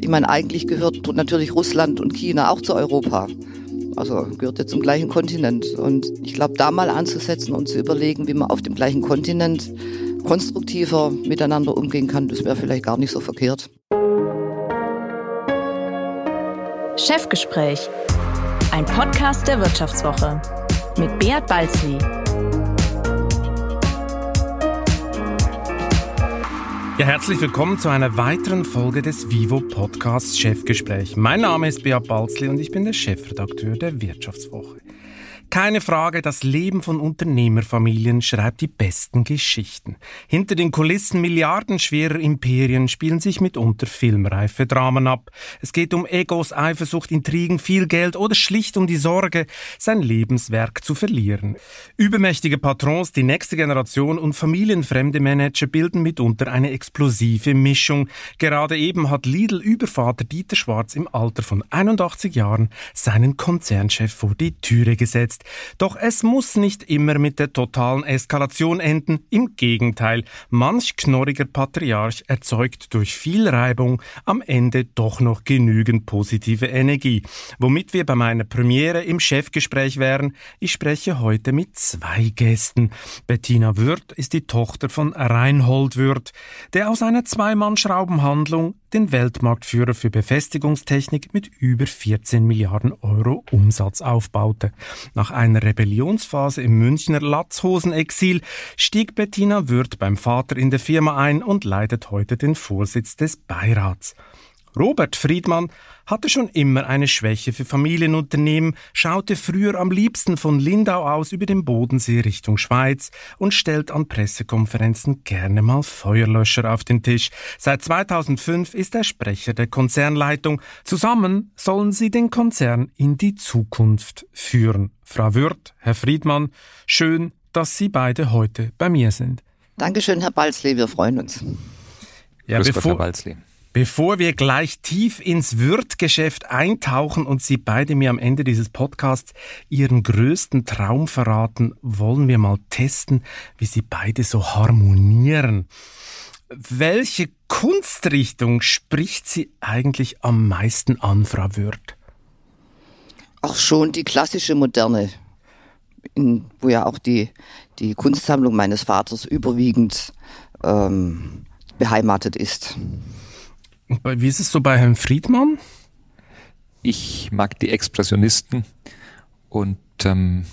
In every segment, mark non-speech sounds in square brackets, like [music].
Ich meine, eigentlich gehört natürlich Russland und China auch zu Europa. Also gehört ja zum gleichen Kontinent. Und ich glaube, da mal anzusetzen und zu überlegen, wie man auf dem gleichen Kontinent konstruktiver miteinander umgehen kann, das wäre vielleicht gar nicht so verkehrt. Chefgespräch, ein Podcast der Wirtschaftswoche mit Beat Balzli. Ja, herzlich willkommen zu einer weiteren Folge des Vivo Podcasts Chefgespräch. Mein Name ist Beat Balzli und ich bin der Chefredakteur der Wirtschaftswoche. Keine Frage, das Leben von Unternehmerfamilien schreibt die besten Geschichten. Hinter den Kulissen milliardenschwerer Imperien spielen sich mitunter filmreife Dramen ab. Es geht um Egos, Eifersucht, Intrigen, viel Geld oder schlicht um die Sorge, sein Lebenswerk zu verlieren. Übermächtige Patrons, die nächste Generation und familienfremde Manager bilden mitunter eine explosive Mischung. Gerade eben hat Lidl-Übervater Dieter Schwarz im Alter von 81 Jahren seinen Konzernchef vor die Türe gesetzt. Doch es muss nicht immer mit der totalen Eskalation enden. Im Gegenteil, manch knorriger Patriarch erzeugt durch viel Reibung am Ende doch noch genügend positive Energie. Womit wir bei meiner Premiere im Chefgespräch wären. Ich spreche heute mit zwei Gästen. Bettina Würth ist die Tochter von Reinhold Würth, der aus einer Zweimann-Schraubenhandlung den Weltmarktführer für Befestigungstechnik mit über 14 Milliarden Euro Umsatz aufbaute. Nach einer Rebellionsphase im Münchner Latzhosenexil stieg Bettina Würth beim Vater in der Firma ein und leitet heute den Vorsitz des Beirats. Robert Friedmann hatte schon immer eine Schwäche für Familienunternehmen, schaute früher am liebsten von Lindau aus über den Bodensee Richtung Schweiz und stellt an Pressekonferenzen gerne mal Feuerlöscher auf den Tisch. Seit 2005 ist er Sprecher der Konzernleitung. Zusammen sollen sie den Konzern in die Zukunft führen. Frau Würth, Herr Friedmann, schön, dass Sie beide heute bei mir sind. Dankeschön, Herr Balzli, wir freuen uns. Ja, Grüß bevor, Gott, Herr Balzli. Bevor wir gleich tief ins Wirtgeschäft eintauchen und Sie beide mir am Ende dieses Podcasts Ihren größten Traum verraten, wollen wir mal testen, wie Sie beide so harmonieren. Welche Kunstrichtung spricht Sie eigentlich am meisten an, Frau Wirth? Auch schon die klassische Moderne, in, wo ja auch die, die Kunstsammlung meines Vaters überwiegend ähm, beheimatet ist. Wie ist es so bei Herrn Friedmann? Ich mag die Expressionisten und ähm,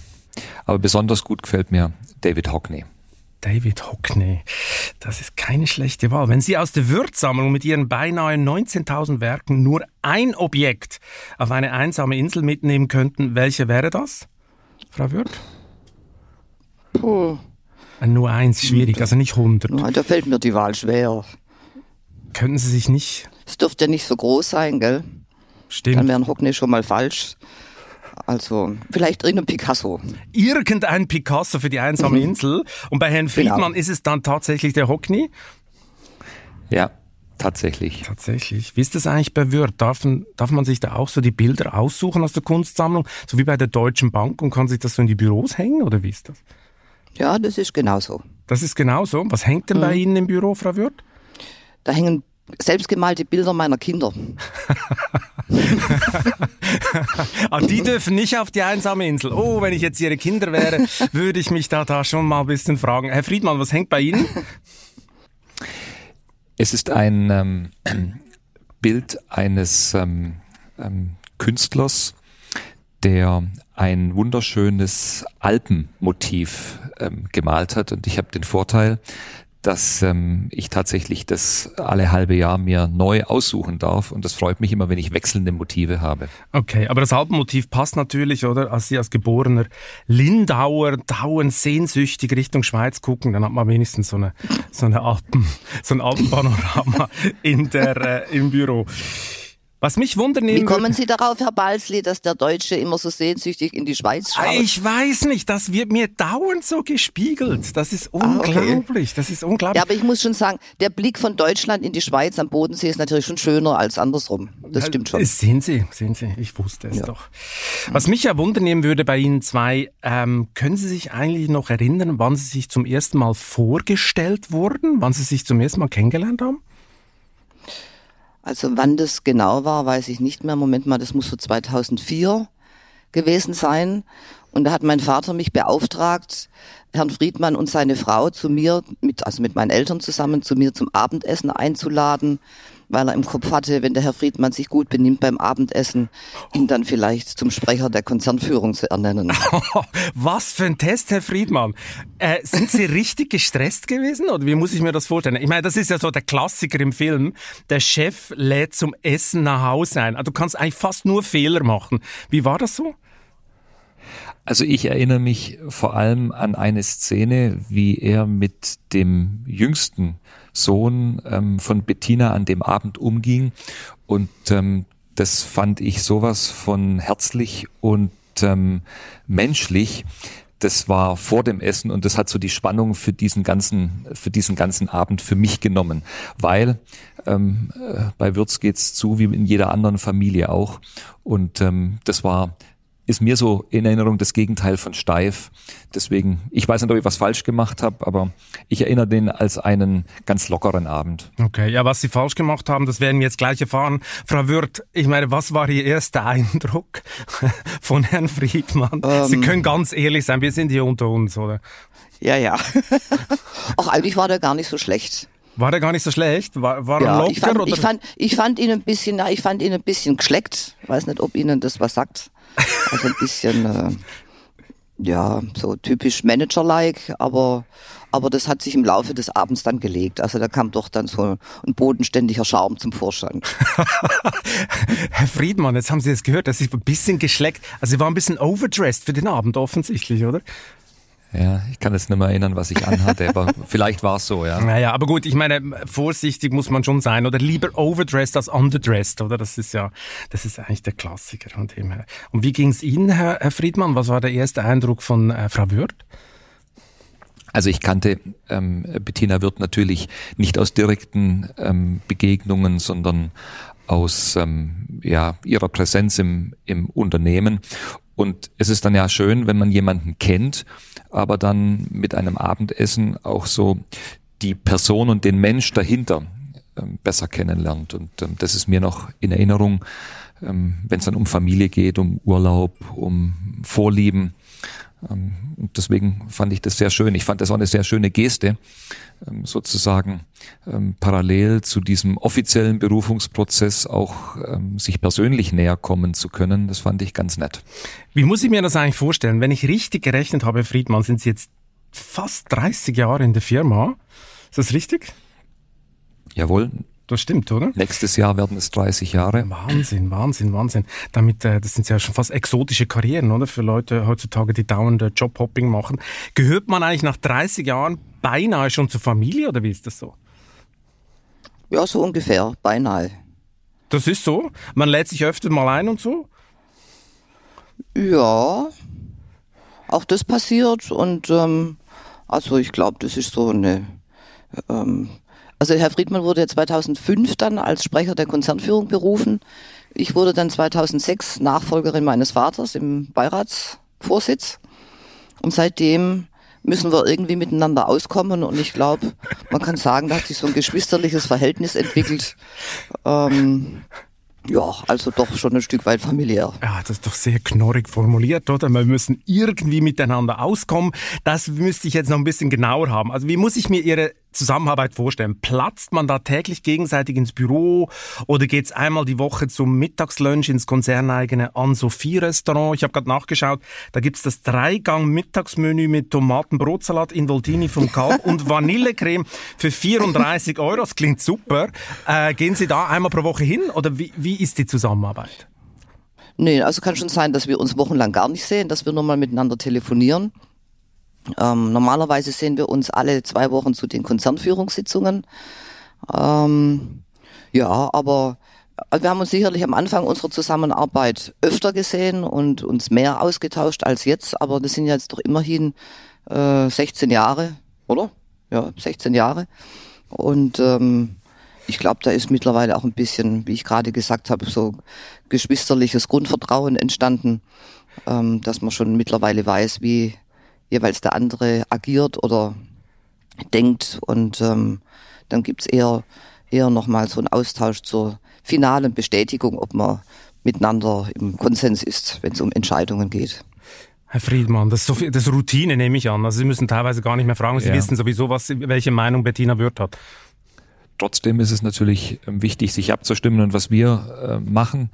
aber besonders gut gefällt mir David Hockney. David Hockney. Das ist keine schlechte Wahl. Wenn Sie aus der Würzsammlung mit Ihren beinahe 19.000 Werken nur ein Objekt auf eine einsame Insel mitnehmen könnten, welche wäre das, Frau Würth? Puh. Nur eins, schwierig, also nicht 100. Ja, da fällt mir die Wahl schwer. Könnten Sie sich nicht... Es dürfte ja nicht so groß sein, gell? Stimmt. Dann wäre ein Hockney schon mal falsch. Also vielleicht irgendein Picasso. Irgendein Picasso für die einsame Insel. Und bei Herrn Friedmann Genau. ist es dann tatsächlich der Hockney? Ja, tatsächlich. Tatsächlich. Wie ist das eigentlich bei Würth? Darf, darf man sich da auch so die Bilder aussuchen aus der Kunstsammlung, so wie bei der Deutschen Bank und kann sich das so in die Büros hängen oder wie ist das? Ja, das ist genauso. Das ist genauso. Was hängt denn bei Ihnen im Büro, Frau Würth? Da hängen selbstgemalte Bilder meiner Kinder. [laughs] Ah, die dürfen nicht auf die einsame Insel. Oh, wenn ich jetzt Ihre Kinder wäre, [laughs] würde ich mich da, da schon mal ein bisschen fragen. Herr Friedmann, was hängt bei Ihnen? Es ist ein ähm, [clears throat] Bild eines ähm, ähm, Künstlers, der ein wunderschönes Alpenmotiv ähm, gemalt hat. Und ich habe den Vorteil, dass ähm, ich tatsächlich das alle halbe Jahr mir neu aussuchen darf. Und das freut mich immer, wenn ich wechselnde Motive habe. Okay, aber das Alpenmotiv passt natürlich, oder? Als Sie als geborener Lindauer dauernd sehnsüchtig Richtung Schweiz gucken, dann hat man wenigstens so eine, so eine Alpen, so ein Alpenpanorama [laughs] in der, äh, im Büro. Was mich wundern Wie kommen Sie darauf, Herr Balzli, dass der Deutsche immer so sehnsüchtig in die Schweiz schaut? Ich weiß nicht, das wird mir dauernd so gespiegelt. Das ist Ah, okay. unglaublich. Das ist unglaublich. Ja, aber ich muss schon sagen, der Blick von Deutschland in die Schweiz am Bodensee ist natürlich schon schöner als andersrum. Das stimmt schon. Sehen Sie, sehen Sie, ich wusste es doch. Was mich ja wundern nehmen würde bei Ihnen zwei, ähm, können Sie sich eigentlich noch erinnern, wann Sie sich zum ersten Mal vorgestellt wurden, wann Sie sich zum ersten Mal kennengelernt haben? Also wann das genau war, weiß ich nicht mehr. Moment mal, das muss so 2004 gewesen sein. Und da hat mein Vater mich beauftragt, Herrn Friedmann und seine Frau zu mir, mit, also mit meinen Eltern zusammen, zu mir zum Abendessen einzuladen, weil er im Kopf hatte, wenn der Herr Friedmann sich gut benimmt beim Abendessen, ihn dann vielleicht zum Sprecher der Konzernführung zu ernennen. [laughs] Was für ein Test, Herr Friedmann. Äh, sind Sie richtig gestresst gewesen oder wie muss ich mir das vorstellen? Ich meine, das ist ja so der Klassiker im Film. Der Chef lädt zum Essen nach Hause ein. Also du kannst eigentlich fast nur Fehler machen. Wie war das so? Also ich erinnere mich vor allem an eine Szene, wie er mit dem jüngsten Sohn ähm, von Bettina an dem Abend umging. Und ähm, das fand ich sowas von herzlich und ähm, menschlich. Das war vor dem Essen und das hat so die Spannung für diesen ganzen, für diesen ganzen Abend für mich genommen, weil ähm, äh, bei Würz geht's zu wie in jeder anderen Familie auch und ähm, das war ist mir so in Erinnerung das Gegenteil von steif. Deswegen, ich weiß nicht, ob ich was falsch gemacht habe, aber ich erinnere den als einen ganz lockeren Abend. Okay, ja, was Sie falsch gemacht haben, das werden wir jetzt gleich erfahren. Frau Wirth, ich meine, was war Ihr erster [laughs] Eindruck von Herrn Friedmann? Ähm, Sie können ganz ehrlich sein, wir sind hier unter uns, oder? Ja, ja. [laughs] Auch eigentlich war der gar nicht so schlecht. War der gar nicht so schlecht? War, war ja, er locker? Ich fand, oder? Ich, fand, ich fand ihn ein bisschen, na, ich fand ihn ein bisschen geschleckt. Weiß nicht, ob Ihnen das was sagt. Also ein bisschen, äh, ja, so typisch Manager-like, aber, aber das hat sich im Laufe des Abends dann gelegt. Also da kam doch dann so ein bodenständiger Charme zum Vorschein. [laughs] Herr Friedmann, jetzt haben Sie es gehört, dass Sie ein bisschen geschleckt, also Sie waren ein bisschen overdressed für den Abend offensichtlich, oder? Ja, ich kann jetzt nicht mehr erinnern, was ich anhatte, aber [laughs] vielleicht war es so, ja. Naja, aber gut, ich meine, vorsichtig muss man schon sein oder lieber overdressed als underdressed, oder? Das ist ja, das ist eigentlich der Klassiker von dem her. Und wie ging es Ihnen, Herr, Herr, Friedmann? Was war der erste Eindruck von äh, Frau Würth? Also ich kannte ähm, Bettina Wirth natürlich nicht aus direkten ähm, Begegnungen, sondern aus ähm, ja, ihrer Präsenz im, im Unternehmen. Und es ist dann ja schön, wenn man jemanden kennt aber dann mit einem Abendessen auch so die Person und den Mensch dahinter ähm, besser kennenlernt. Und ähm, das ist mir noch in Erinnerung, ähm, wenn es dann um Familie geht, um Urlaub, um Vorlieben. Ähm, und deswegen fand ich das sehr schön. Ich fand das auch eine sehr schöne Geste, ähm, sozusagen ähm, parallel zu diesem offiziellen Berufungsprozess auch sich persönlich näher kommen zu können. Das fand ich ganz nett. Wie muss ich mir das eigentlich vorstellen? Wenn ich richtig gerechnet habe, Friedmann, sind Sie jetzt fast 30 Jahre in der Firma. Ist das richtig? Jawohl, das stimmt, oder? Nächstes Jahr werden es 30 Jahre. Wahnsinn, Wahnsinn, Wahnsinn. Damit, äh, das sind ja schon fast exotische Karrieren, oder? Für Leute heutzutage, die dauernd Jobhopping machen. Gehört man eigentlich nach 30 Jahren beinahe schon zur Familie, oder wie ist das so? Ja, so ungefähr, beinahe. Das ist so? Man lädt sich öfter mal ein und so? Ja, auch das passiert und ähm, also ich glaube, das ist so eine ähm, also Herr Friedmann wurde 2005 dann als Sprecher der Konzernführung berufen. Ich wurde dann 2006 Nachfolgerin meines Vaters im Beiratsvorsitz. Und seitdem müssen wir irgendwie miteinander auskommen. Und ich glaube, man kann sagen, da hat sich so ein geschwisterliches Verhältnis entwickelt. Ähm, ja, also doch schon ein Stück weit familiär. Ja, das ist doch sehr knorrig formuliert, oder? Wir müssen irgendwie miteinander auskommen. Das müsste ich jetzt noch ein bisschen genauer haben. Also wie muss ich mir Ihre Zusammenarbeit vorstellen? Platzt man da täglich gegenseitig ins Büro oder geht's einmal die Woche zum Mittagslunch ins konzerneigene An-Sophie-Restaurant? Ich habe gerade nachgeschaut, da gibt's das Dreigang-Mittagsmenü mit Tomatenbrotsalat in Voltini vom Kalb [laughs] und Vanillecreme für 34 Euro. Das klingt super. Äh, gehen Sie da einmal pro Woche hin oder wie, wie ist die Zusammenarbeit? Nee, also kann schon sein, dass wir uns wochenlang gar nicht sehen, dass wir nur mal miteinander telefonieren. Ähm, normalerweise sehen wir uns alle zwei Wochen zu den Konzernführungssitzungen. Ähm, ja, aber wir haben uns sicherlich am Anfang unserer Zusammenarbeit öfter gesehen und uns mehr ausgetauscht als jetzt, aber das sind jetzt doch immerhin äh, 16 Jahre, oder? Ja, 16 Jahre. Und ähm, ich glaube, da ist mittlerweile auch ein bisschen, wie ich gerade gesagt habe, so geschwisterliches Grundvertrauen entstanden, ähm, dass man schon mittlerweile weiß, wie jeweils der andere agiert oder denkt und ähm, dann gibt's eher eher nochmal so einen Austausch zur finalen Bestätigung, ob man miteinander im Konsens ist, wenn es um Entscheidungen geht. Herr Friedmann, das ist, so viel, das ist Routine, nehme ich an. Also Sie müssen teilweise gar nicht mehr fragen. Sie ja. wissen sowieso, was, welche Meinung Bettina Wirth hat. Trotzdem ist es natürlich ähm, wichtig, sich abzustimmen. Und was wir äh, machen,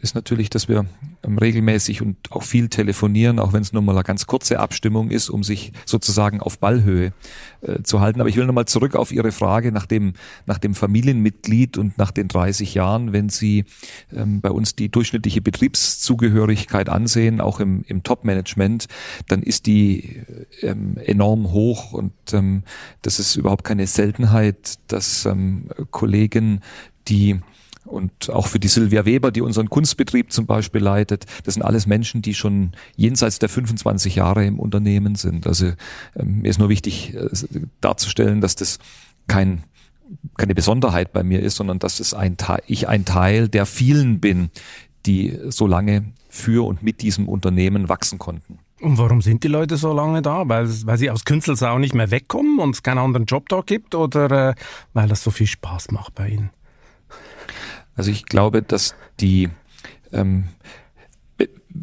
ist natürlich, dass wir ähm, regelmäßig und auch viel telefonieren, auch wenn es nur mal eine ganz kurze Abstimmung ist, um sich sozusagen auf Ballhöhe äh, zu halten. Aber ich will nochmal zurück auf Ihre Frage nach dem, nach dem Familienmitglied und nach den 30 Jahren. Wenn Sie ähm, bei uns die durchschnittliche Betriebszugehörigkeit ansehen, auch im, im Top-Management, dann ist die ähm, enorm hoch und ähm, das ist überhaupt keine Seltenheit, dass ähm, Kollegen, die und auch für die Silvia Weber, die unseren Kunstbetrieb zum Beispiel leitet. Das sind alles Menschen, die schon jenseits der 25 Jahre im Unternehmen sind. Also ähm, mir ist nur wichtig äh, darzustellen, dass das kein keine Besonderheit bei mir ist, sondern dass es ein ich ein Teil der vielen bin, die so lange für und mit diesem Unternehmen wachsen konnten. Und warum sind die Leute so lange da? Weil, weil sie aus Künzelsau nicht mehr wegkommen und es keinen anderen Job da gibt oder äh, weil das so viel Spaß macht bei ihnen? Also ich glaube, dass die, ähm,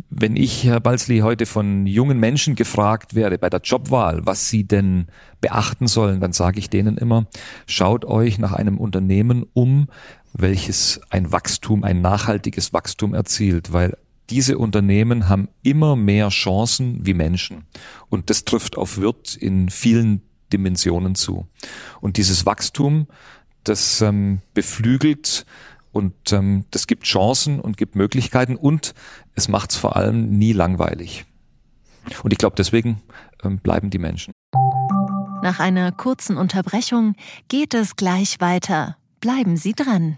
wenn ich, Herr Balzli, heute von jungen Menschen gefragt werde bei der Jobwahl, was sie denn beachten sollen, dann sage ich denen immer, schaut euch nach einem Unternehmen um, welches ein Wachstum, ein nachhaltiges Wachstum erzielt, weil diese Unternehmen haben immer mehr Chancen wie Menschen. Und das trifft auf Wirt in vielen Dimensionen zu. Und dieses Wachstum, das ähm, beflügelt und ähm, das gibt Chancen und gibt Möglichkeiten und es macht es vor allem nie langweilig. Und ich glaube, deswegen ähm, bleiben die Menschen. Nach einer kurzen Unterbrechung geht es gleich weiter. Bleiben Sie dran.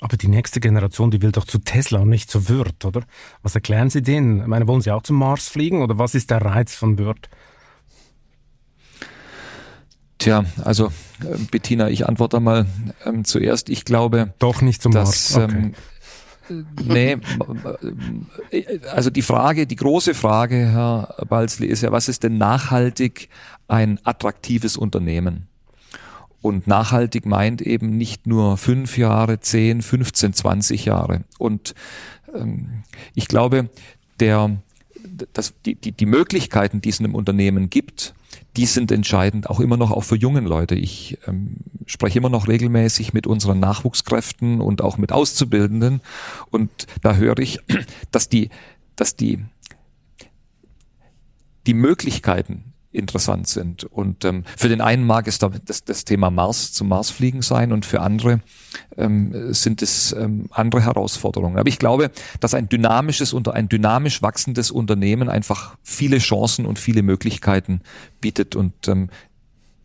Aber die nächste Generation, die will doch zu Tesla und nicht zu Wirt, oder? Was erklären Sie denen? Ich meine, wollen Sie auch zum Mars fliegen oder was ist der Reiz von Wirt? Tja, also äh, Bettina, ich antworte mal ähm, zuerst. Ich glaube, doch nicht zum dass, Mars. Okay. Ähm, nee, äh, also die Frage, die große Frage, Herr Balzli, ist ja, was ist denn nachhaltig ein attraktives Unternehmen? Und nachhaltig meint eben nicht nur fünf Jahre, zehn, 15, 20 Jahre. Und ähm, ich glaube, der, dass die, die, die Möglichkeiten, die es in einem Unternehmen gibt, die sind entscheidend, auch immer noch auch für jungen Leute. Ich ähm, spreche immer noch regelmäßig mit unseren Nachwuchskräften und auch mit Auszubildenden und da höre ich, dass die, dass die, die Möglichkeiten, interessant sind. Und ähm, für den einen mag es das, das Thema Mars zum Marsfliegen sein und für andere ähm, sind es ähm, andere Herausforderungen. Aber ich glaube, dass ein dynamisches unter ein dynamisch wachsendes Unternehmen einfach viele Chancen und viele Möglichkeiten bietet und ähm,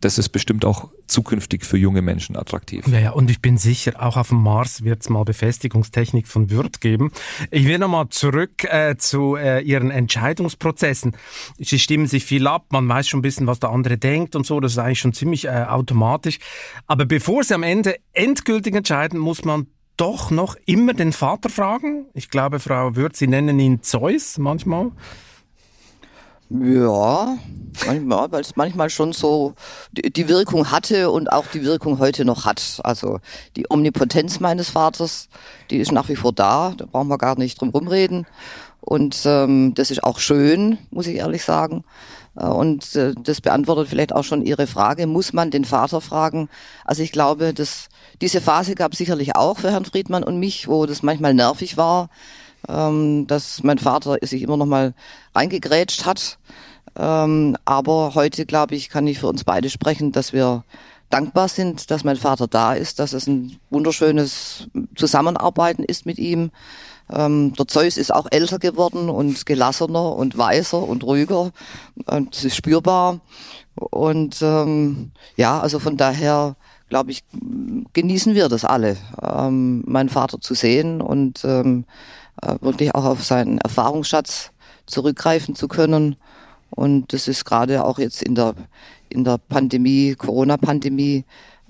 das ist bestimmt auch zukünftig für junge Menschen attraktiv. Ja, ja, und ich bin sicher, auch auf dem Mars wird es mal Befestigungstechnik von Wirt geben. Ich will nochmal zurück äh, zu äh, Ihren Entscheidungsprozessen. Sie stimmen sich viel ab, man weiß schon ein bisschen, was der andere denkt und so, das ist eigentlich schon ziemlich äh, automatisch. Aber bevor Sie am Ende endgültig entscheiden, muss man doch noch immer den Vater fragen. Ich glaube, Frau Würth, Sie nennen ihn Zeus manchmal. Ja, manchmal, weil es manchmal schon so die Wirkung hatte und auch die Wirkung heute noch hat. Also die Omnipotenz meines Vaters, die ist nach wie vor da, da brauchen wir gar nicht drum rumreden. Und ähm, das ist auch schön, muss ich ehrlich sagen. Äh, und äh, das beantwortet vielleicht auch schon Ihre Frage, muss man den Vater fragen? Also ich glaube, dass diese Phase gab sicherlich auch für Herrn Friedmann und mich, wo das manchmal nervig war ähm, dass mein Vater sich immer noch mal reingegrätscht hat. Ähm, aber heute, glaube ich, kann ich für uns beide sprechen, dass wir dankbar sind, dass mein Vater da ist, dass es ein wunderschönes Zusammenarbeiten ist mit ihm. Ähm, der Zeus ist auch älter geworden und gelassener und weiser und ruhiger. Und es ist spürbar. Und ähm, ja, also von daher glaube ich, genießen wir das alle, ähm, meinen Vater zu sehen und ähm, äh, wirklich auch auf seinen Erfahrungsschatz zurückgreifen zu können. Und das ist gerade auch jetzt in der, in der Pandemie, Corona-Pandemie,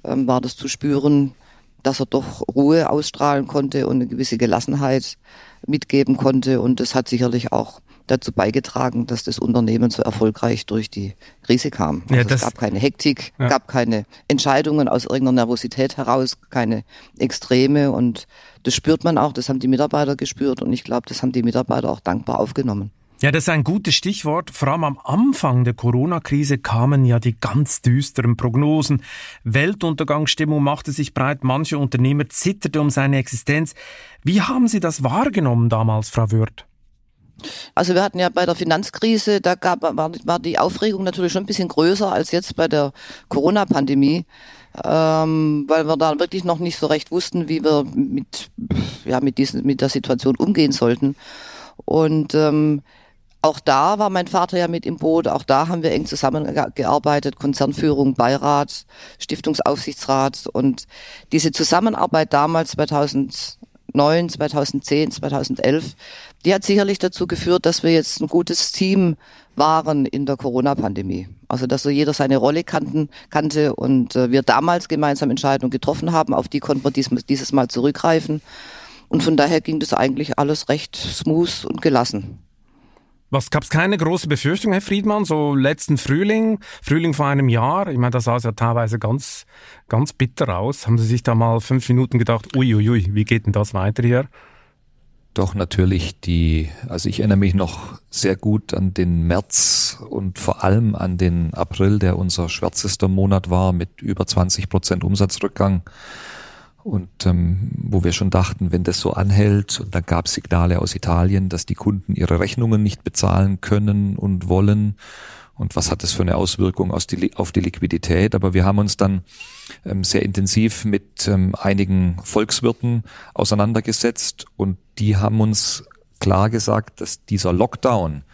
ähm, war das zu spüren, dass er doch Ruhe ausstrahlen konnte und eine gewisse Gelassenheit mitgeben konnte. Und das hat sicherlich auch dazu beigetragen, dass das Unternehmen so erfolgreich durch die Krise kam. Also ja, es gab keine Hektik, ja. gab keine Entscheidungen aus irgendeiner Nervosität heraus, keine Extreme und das spürt man auch, das haben die Mitarbeiter gespürt und ich glaube, das haben die Mitarbeiter auch dankbar aufgenommen. Ja, das ist ein gutes Stichwort. Vor allem am Anfang der Corona-Krise kamen ja die ganz düsteren Prognosen. Weltuntergangsstimmung machte sich breit, manche Unternehmer zitterte um seine Existenz. Wie haben Sie das wahrgenommen damals, Frau Würth? Also wir hatten ja bei der Finanzkrise, da gab, war, war die Aufregung natürlich schon ein bisschen größer als jetzt bei der Corona-Pandemie, ähm, weil wir da wirklich noch nicht so recht wussten, wie wir mit, ja, mit, diesen, mit der Situation umgehen sollten. Und ähm, auch da war mein Vater ja mit im Boot. Auch da haben wir eng zusammengearbeitet. Konzernführung, Beirat, Stiftungsaufsichtsrat und diese Zusammenarbeit damals 2009, 2010, 2011, die hat sicherlich dazu geführt, dass wir jetzt ein gutes Team waren in der Corona-Pandemie. Also dass so jeder seine Rolle kannten, kannte und äh, wir damals gemeinsam Entscheidungen getroffen haben, auf die konnten wir dies, dieses Mal zurückgreifen. Und von daher ging das eigentlich alles recht smooth und gelassen. Was gab es keine große Befürchtung, Herr Friedmann, so letzten Frühling, Frühling vor einem Jahr? Ich meine, das sah ja teilweise ganz, ganz bitter aus. Haben Sie sich da mal fünf Minuten gedacht, uiuiui, ui, ui, wie geht denn das weiter hier? Doch natürlich die, also ich erinnere mich noch sehr gut an den März und vor allem an den April, der unser schwärzester Monat war mit über 20 Prozent Umsatzrückgang. Und ähm, wo wir schon dachten, wenn das so anhält, und dann gab es Signale aus Italien, dass die Kunden ihre Rechnungen nicht bezahlen können und wollen. Und was hat das für eine Auswirkung auf die, auf die Liquidität? Aber wir haben uns dann ähm, sehr intensiv mit ähm, einigen Volkswirten auseinandergesetzt und die haben uns klar gesagt, dass dieser Lockdown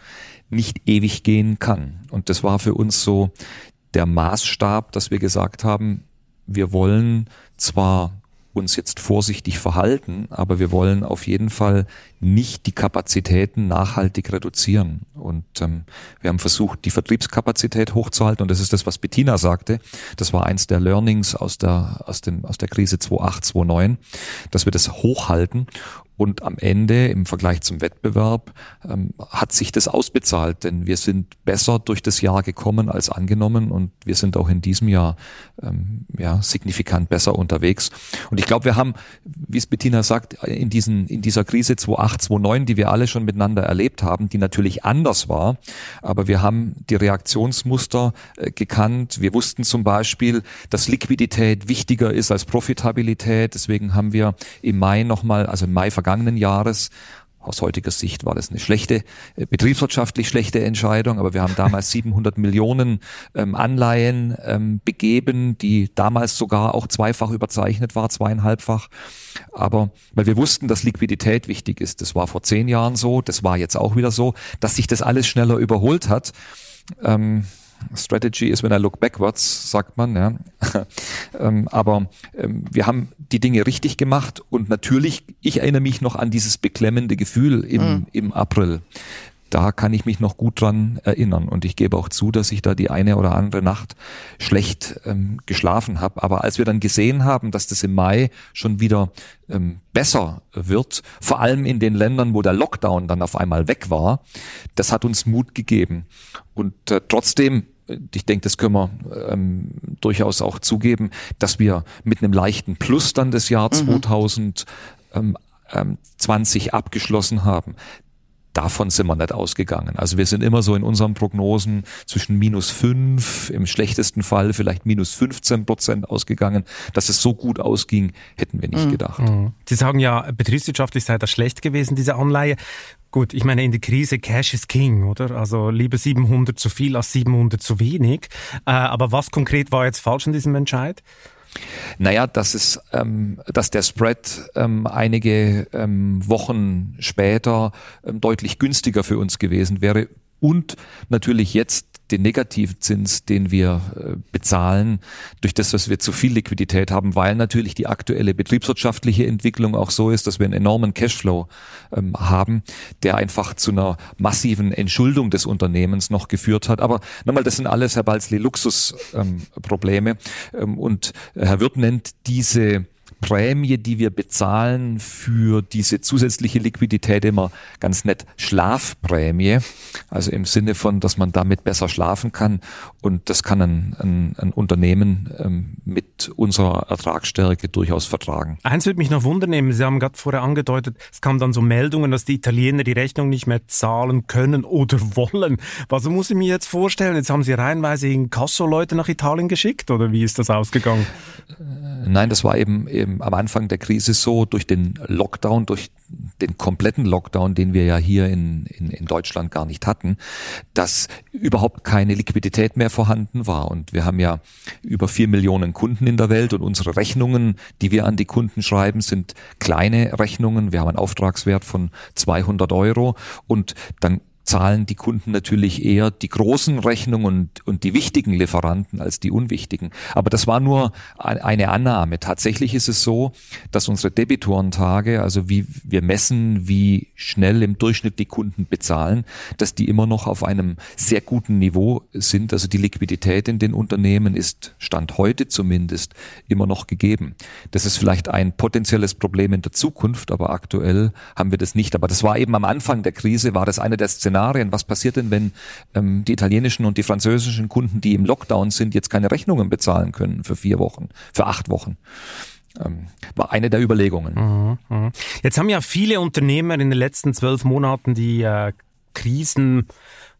nicht ewig gehen kann. Und das war für uns so der Maßstab, dass wir gesagt haben, wir wollen zwar uns jetzt vorsichtig verhalten, aber wir wollen auf jeden Fall nicht die Kapazitäten nachhaltig reduzieren. Und ähm, wir haben versucht, die Vertriebskapazität hochzuhalten. Und das ist das, was Bettina sagte. Das war eins der Learnings aus der, aus dem, aus der Krise 2008, 2009, dass wir das hochhalten und am Ende im Vergleich zum Wettbewerb ähm, hat sich das ausbezahlt, denn wir sind besser durch das Jahr gekommen als angenommen und wir sind auch in diesem Jahr ähm, ja, signifikant besser unterwegs. Und ich glaube, wir haben, wie es Bettina sagt, in, diesen, in dieser Krise 2008, 2009, die wir alle schon miteinander erlebt haben, die natürlich anders war, aber wir haben die Reaktionsmuster äh, gekannt. Wir wussten zum Beispiel, dass Liquidität wichtiger ist als Profitabilität. Deswegen haben wir im Mai nochmal, also im Mai vergangenen Jahres. Aus heutiger Sicht war das eine schlechte, äh, betriebswirtschaftlich schlechte Entscheidung, aber wir haben damals [laughs] 700 Millionen ähm, Anleihen ähm, begeben, die damals sogar auch zweifach überzeichnet war, zweieinhalbfach. Aber weil wir wussten, dass Liquidität wichtig ist, das war vor zehn Jahren so, das war jetzt auch wieder so, dass sich das alles schneller überholt hat. Ähm, Strategy is when I look backwards, sagt man. Ja. [laughs] ähm, aber ähm, wir haben die Dinge richtig gemacht und natürlich, ich erinnere mich noch an dieses beklemmende Gefühl im, mhm. im April da kann ich mich noch gut dran erinnern. Und ich gebe auch zu, dass ich da die eine oder andere Nacht schlecht ähm, geschlafen habe. Aber als wir dann gesehen haben, dass das im Mai schon wieder ähm, besser wird, vor allem in den Ländern, wo der Lockdown dann auf einmal weg war, das hat uns Mut gegeben. Und äh, trotzdem ich denke, das können wir ähm, durchaus auch zugeben, dass wir mit einem leichten Plus dann das Jahr mhm. 2020 ähm, abgeschlossen haben davon sind wir nicht ausgegangen. Also wir sind immer so in unseren Prognosen zwischen minus fünf, im schlechtesten Fall vielleicht minus 15 Prozent ausgegangen. Dass es so gut ausging, hätten wir nicht mhm. gedacht. Mhm. Sie sagen ja, betriebswirtschaftlich sei das schlecht gewesen, diese Anleihe. Gut, ich meine, in der Krise Cash is King, oder? Also lieber 700 zu viel als 700 zu wenig. Äh, aber was konkret war jetzt falsch in diesem Entscheid? Naja, dass es, ähm, dass der Spread ähm, einige ähm, Wochen später ähm, deutlich günstiger für uns gewesen wäre und natürlich jetzt den Negativzins, den wir äh, bezahlen, durch das, dass wir zu viel Liquidität haben, weil natürlich die aktuelle betriebswirtschaftliche Entwicklung auch so ist, dass wir einen enormen Cashflow ähm, haben, der einfach zu einer massiven Entschuldung des Unternehmens noch geführt hat. Aber nochmal, das sind alles, Herr Balzli, Luxusprobleme. Ähm, und Herr Wirth nennt diese Prämie, die wir bezahlen für diese zusätzliche Liquidität immer ganz nett Schlafprämie. Also im Sinne von, dass man damit besser schlafen kann. Und das kann ein, ein, ein Unternehmen ähm, mit unserer Ertragsstärke durchaus vertragen. Eins würde mich noch wundern nehmen. Sie haben gerade vorher angedeutet, es kamen dann so Meldungen, dass die Italiener die Rechnung nicht mehr zahlen können oder [laughs] wollen. Was muss ich mir jetzt vorstellen? Jetzt haben Sie reihenweise in Kasso-Leute nach Italien geschickt oder wie ist das ausgegangen? Nein, das war eben, eben am Anfang der Krise so, durch den Lockdown, durch den kompletten Lockdown, den wir ja hier in, in, in Deutschland gar nicht hatten, dass überhaupt keine Liquidität mehr vorhanden war. Und wir haben ja über vier Millionen Kunden in der Welt und unsere Rechnungen, die wir an die Kunden schreiben, sind kleine Rechnungen. Wir haben einen Auftragswert von 200 Euro und dann zahlen die Kunden natürlich eher die großen Rechnungen und, und die wichtigen Lieferanten als die unwichtigen. Aber das war nur eine Annahme. Tatsächlich ist es so, dass unsere Debitorentage, also wie wir messen, wie schnell im Durchschnitt die Kunden bezahlen, dass die immer noch auf einem sehr guten Niveau sind. Also die Liquidität in den Unternehmen ist Stand heute zumindest immer noch gegeben. Das ist vielleicht ein potenzielles Problem in der Zukunft, aber aktuell haben wir das nicht. Aber das war eben am Anfang der Krise, war das eine der Szenarien, Szenarien. Was passiert denn, wenn ähm, die italienischen und die französischen Kunden, die im Lockdown sind, jetzt keine Rechnungen bezahlen können für vier Wochen, für acht Wochen? Ähm, war eine der Überlegungen. Mhm, mh. Jetzt haben ja viele Unternehmer in den letzten zwölf Monaten die äh, Krisen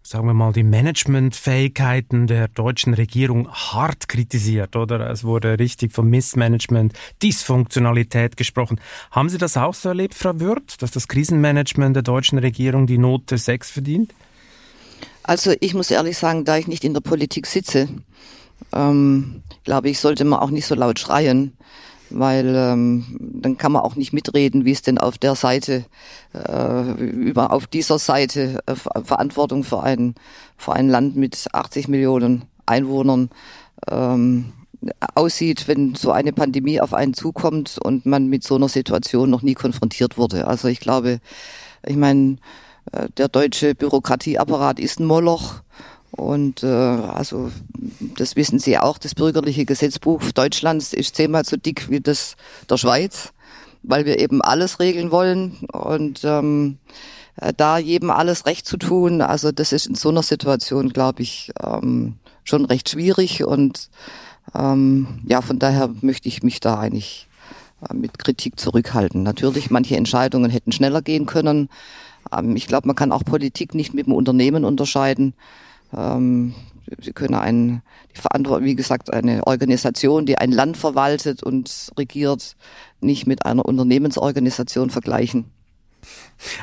sagen wir mal, die Managementfähigkeiten der deutschen Regierung hart kritisiert, oder? Es wurde richtig von Missmanagement, Dysfunktionalität gesprochen. Haben Sie das auch so erlebt, Frau Würth, dass das Krisenmanagement der deutschen Regierung die Note 6 verdient? Also ich muss ehrlich sagen, da ich nicht in der Politik sitze, ähm, glaube ich, sollte man auch nicht so laut schreien weil ähm, dann kann man auch nicht mitreden, wie es denn auf der Seite, äh, über auf dieser Seite äh, Verantwortung für ein, für ein Land mit 80 Millionen Einwohnern ähm, aussieht, wenn so eine Pandemie auf einen zukommt und man mit so einer Situation noch nie konfrontiert wurde. Also ich glaube, ich meine, äh, der deutsche Bürokratieapparat ist ein Moloch und äh, also das wissen Sie auch, das bürgerliche Gesetzbuch Deutschlands ist zehnmal so dick wie das der Schweiz, weil wir eben alles regeln wollen und ähm, äh, da jedem alles recht zu tun, also das ist in so einer Situation, glaube ich, ähm, schon recht schwierig und ähm, ja, von daher möchte ich mich da eigentlich äh, mit Kritik zurückhalten. Natürlich, manche Entscheidungen hätten schneller gehen können. Ähm, ich glaube, man kann auch Politik nicht mit dem Unternehmen unterscheiden. Ähm, Sie können einen, die Verantwortung, wie gesagt, eine Organisation, die ein Land verwaltet und regiert, nicht mit einer Unternehmensorganisation vergleichen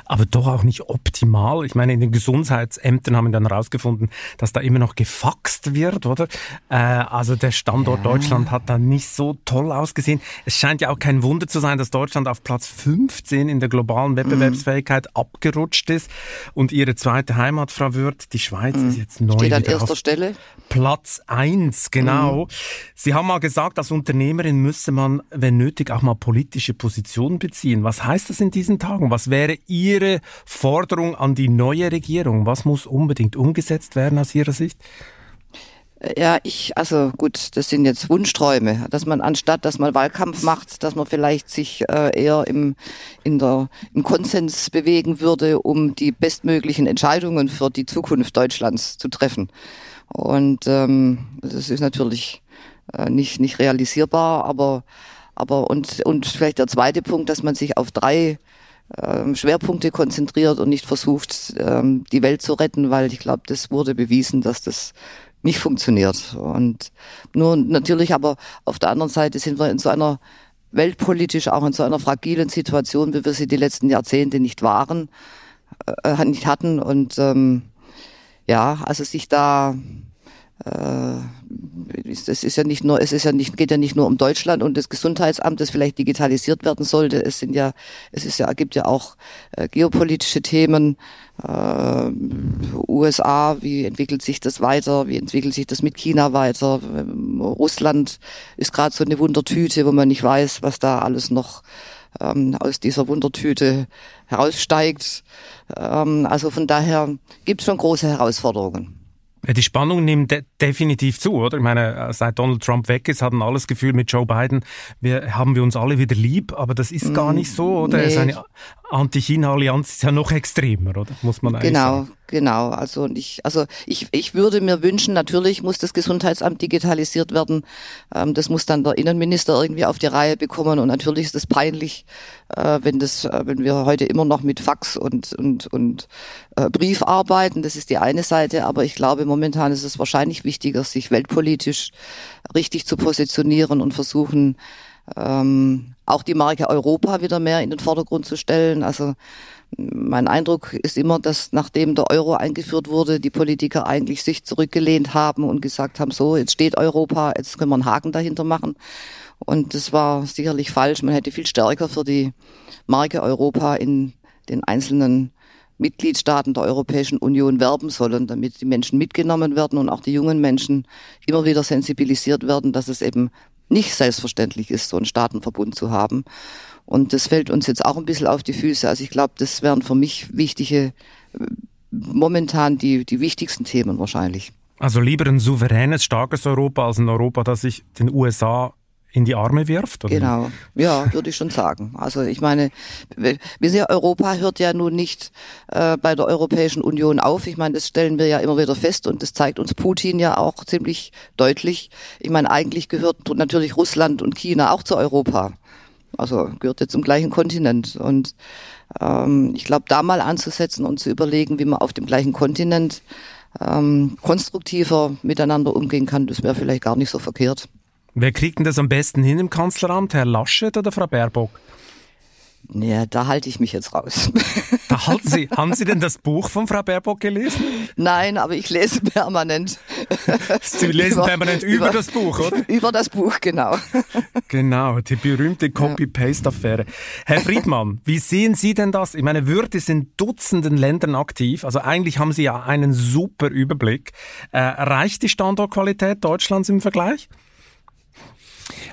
aber doch auch nicht optimal. Ich meine, in den Gesundheitsämtern haben wir dann herausgefunden, dass da immer noch gefaxt wird, oder? Äh, also der Standort ja. Deutschland hat da nicht so toll ausgesehen. Es scheint ja auch kein Wunder zu sein, dass Deutschland auf Platz 15 in der globalen mhm. Wettbewerbsfähigkeit mhm. abgerutscht ist und ihre zweite Heimat, Frau Würth, die Schweiz, mhm. ist jetzt neu. Steht an erster Stelle. Platz 1, genau. Mhm. Sie haben mal gesagt, als Unternehmerin müsse man, wenn nötig, auch mal politische Positionen beziehen. Was heißt das in diesen Tagen? Was wäre Ihre Forderung an die neue Regierung? Was muss unbedingt umgesetzt werden aus Ihrer Sicht? Ja, ich, also gut, das sind jetzt Wunschträume, dass man anstatt, dass man Wahlkampf macht, dass man vielleicht sich äh, eher im, in der, im Konsens bewegen würde, um die bestmöglichen Entscheidungen für die Zukunft Deutschlands zu treffen. Und ähm, das ist natürlich äh, nicht, nicht realisierbar, aber, aber und, und vielleicht der zweite Punkt, dass man sich auf drei Schwerpunkte konzentriert und nicht versucht, ähm, die Welt zu retten, weil ich glaube, das wurde bewiesen, dass das nicht funktioniert. Und nur natürlich aber auf der anderen Seite sind wir in so einer weltpolitisch auch in so einer fragilen Situation, wie wir sie die letzten Jahrzehnte nicht waren, äh, nicht hatten. Und ähm, ja, also sich da äh, es ist ja nicht nur, es ist ja nicht, geht ja nicht nur um Deutschland und das Gesundheitsamt, das vielleicht digitalisiert werden sollte. Es sind ja, es ist ja, gibt ja auch äh, geopolitische Themen, äh, USA, wie entwickelt sich das weiter, wie entwickelt sich das mit China weiter. Ähm, Russland ist gerade so eine Wundertüte, wo man nicht weiß, was da alles noch ähm, aus dieser Wundertüte heraussteigt. Ähm, also von daher gibt es schon große Herausforderungen. Die Spannung nimmt de definitiv zu, oder? Ich meine, seit Donald Trump weg ist, hatten alles Gefühl mit Joe Biden, wir, haben wir uns alle wieder lieb, aber das ist gar mm, nicht so, oder? Nee. Seine Anti-China-Allianz ist ja noch extremer, oder? Muss man eigentlich genau, sagen. Genau, also ich, also ich, ich würde mir wünschen, natürlich muss das Gesundheitsamt digitalisiert werden. Ähm, das muss dann der Innenminister irgendwie auf die Reihe bekommen. Und natürlich ist es peinlich, äh, wenn das, äh, wenn wir heute immer noch mit Fax und und und äh, Brief arbeiten. Das ist die eine Seite, aber ich glaube momentan ist es wahrscheinlich wichtiger, sich weltpolitisch richtig zu positionieren und versuchen ähm, auch die Marke Europa wieder mehr in den Vordergrund zu stellen. Also mein Eindruck ist immer, dass nachdem der Euro eingeführt wurde, die Politiker eigentlich sich zurückgelehnt haben und gesagt haben, so, jetzt steht Europa, jetzt können wir einen Haken dahinter machen. Und das war sicherlich falsch. Man hätte viel stärker für die Marke Europa in den einzelnen Mitgliedstaaten der Europäischen Union werben sollen, damit die Menschen mitgenommen werden und auch die jungen Menschen immer wieder sensibilisiert werden, dass es eben nicht selbstverständlich ist, so einen Staatenverbund zu haben. Und das fällt uns jetzt auch ein bisschen auf die Füße. Also ich glaube, das wären für mich wichtige, momentan die, die wichtigsten Themen wahrscheinlich. Also lieber ein souveränes, starkes Europa als ein Europa, das sich den USA in die Arme wirft? Oder? Genau, ja, würde ich schon sagen. Also ich meine, wir sehen, Europa hört ja nun nicht äh, bei der Europäischen Union auf. Ich meine, das stellen wir ja immer wieder fest und das zeigt uns Putin ja auch ziemlich deutlich. Ich meine, eigentlich gehört natürlich Russland und China auch zu Europa. Also gehört ja zum gleichen Kontinent. Und ähm, ich glaube, da mal anzusetzen und zu überlegen, wie man auf dem gleichen Kontinent ähm, konstruktiver miteinander umgehen kann, das wäre vielleicht gar nicht so verkehrt. Wer kriegt denn das am besten hin im Kanzleramt? Herr Laschet oder Frau Baerbock? Ja, da halte ich mich jetzt raus. [laughs] Da halten Sie, haben Sie denn das Buch von Frau Baerbock gelesen? Nein, aber ich lese permanent. Sie lesen über, permanent über, über, das Buch, oder? Über das Buch, genau. Genau, die berühmte Copy-Paste-Affäre. Herr Friedmann, wie sehen Sie denn das? Ich meine, Würde ist in Dutzenden Ländern aktiv. Also eigentlich haben Sie ja einen super Überblick. Äh, reicht die Standortqualität Deutschlands im Vergleich?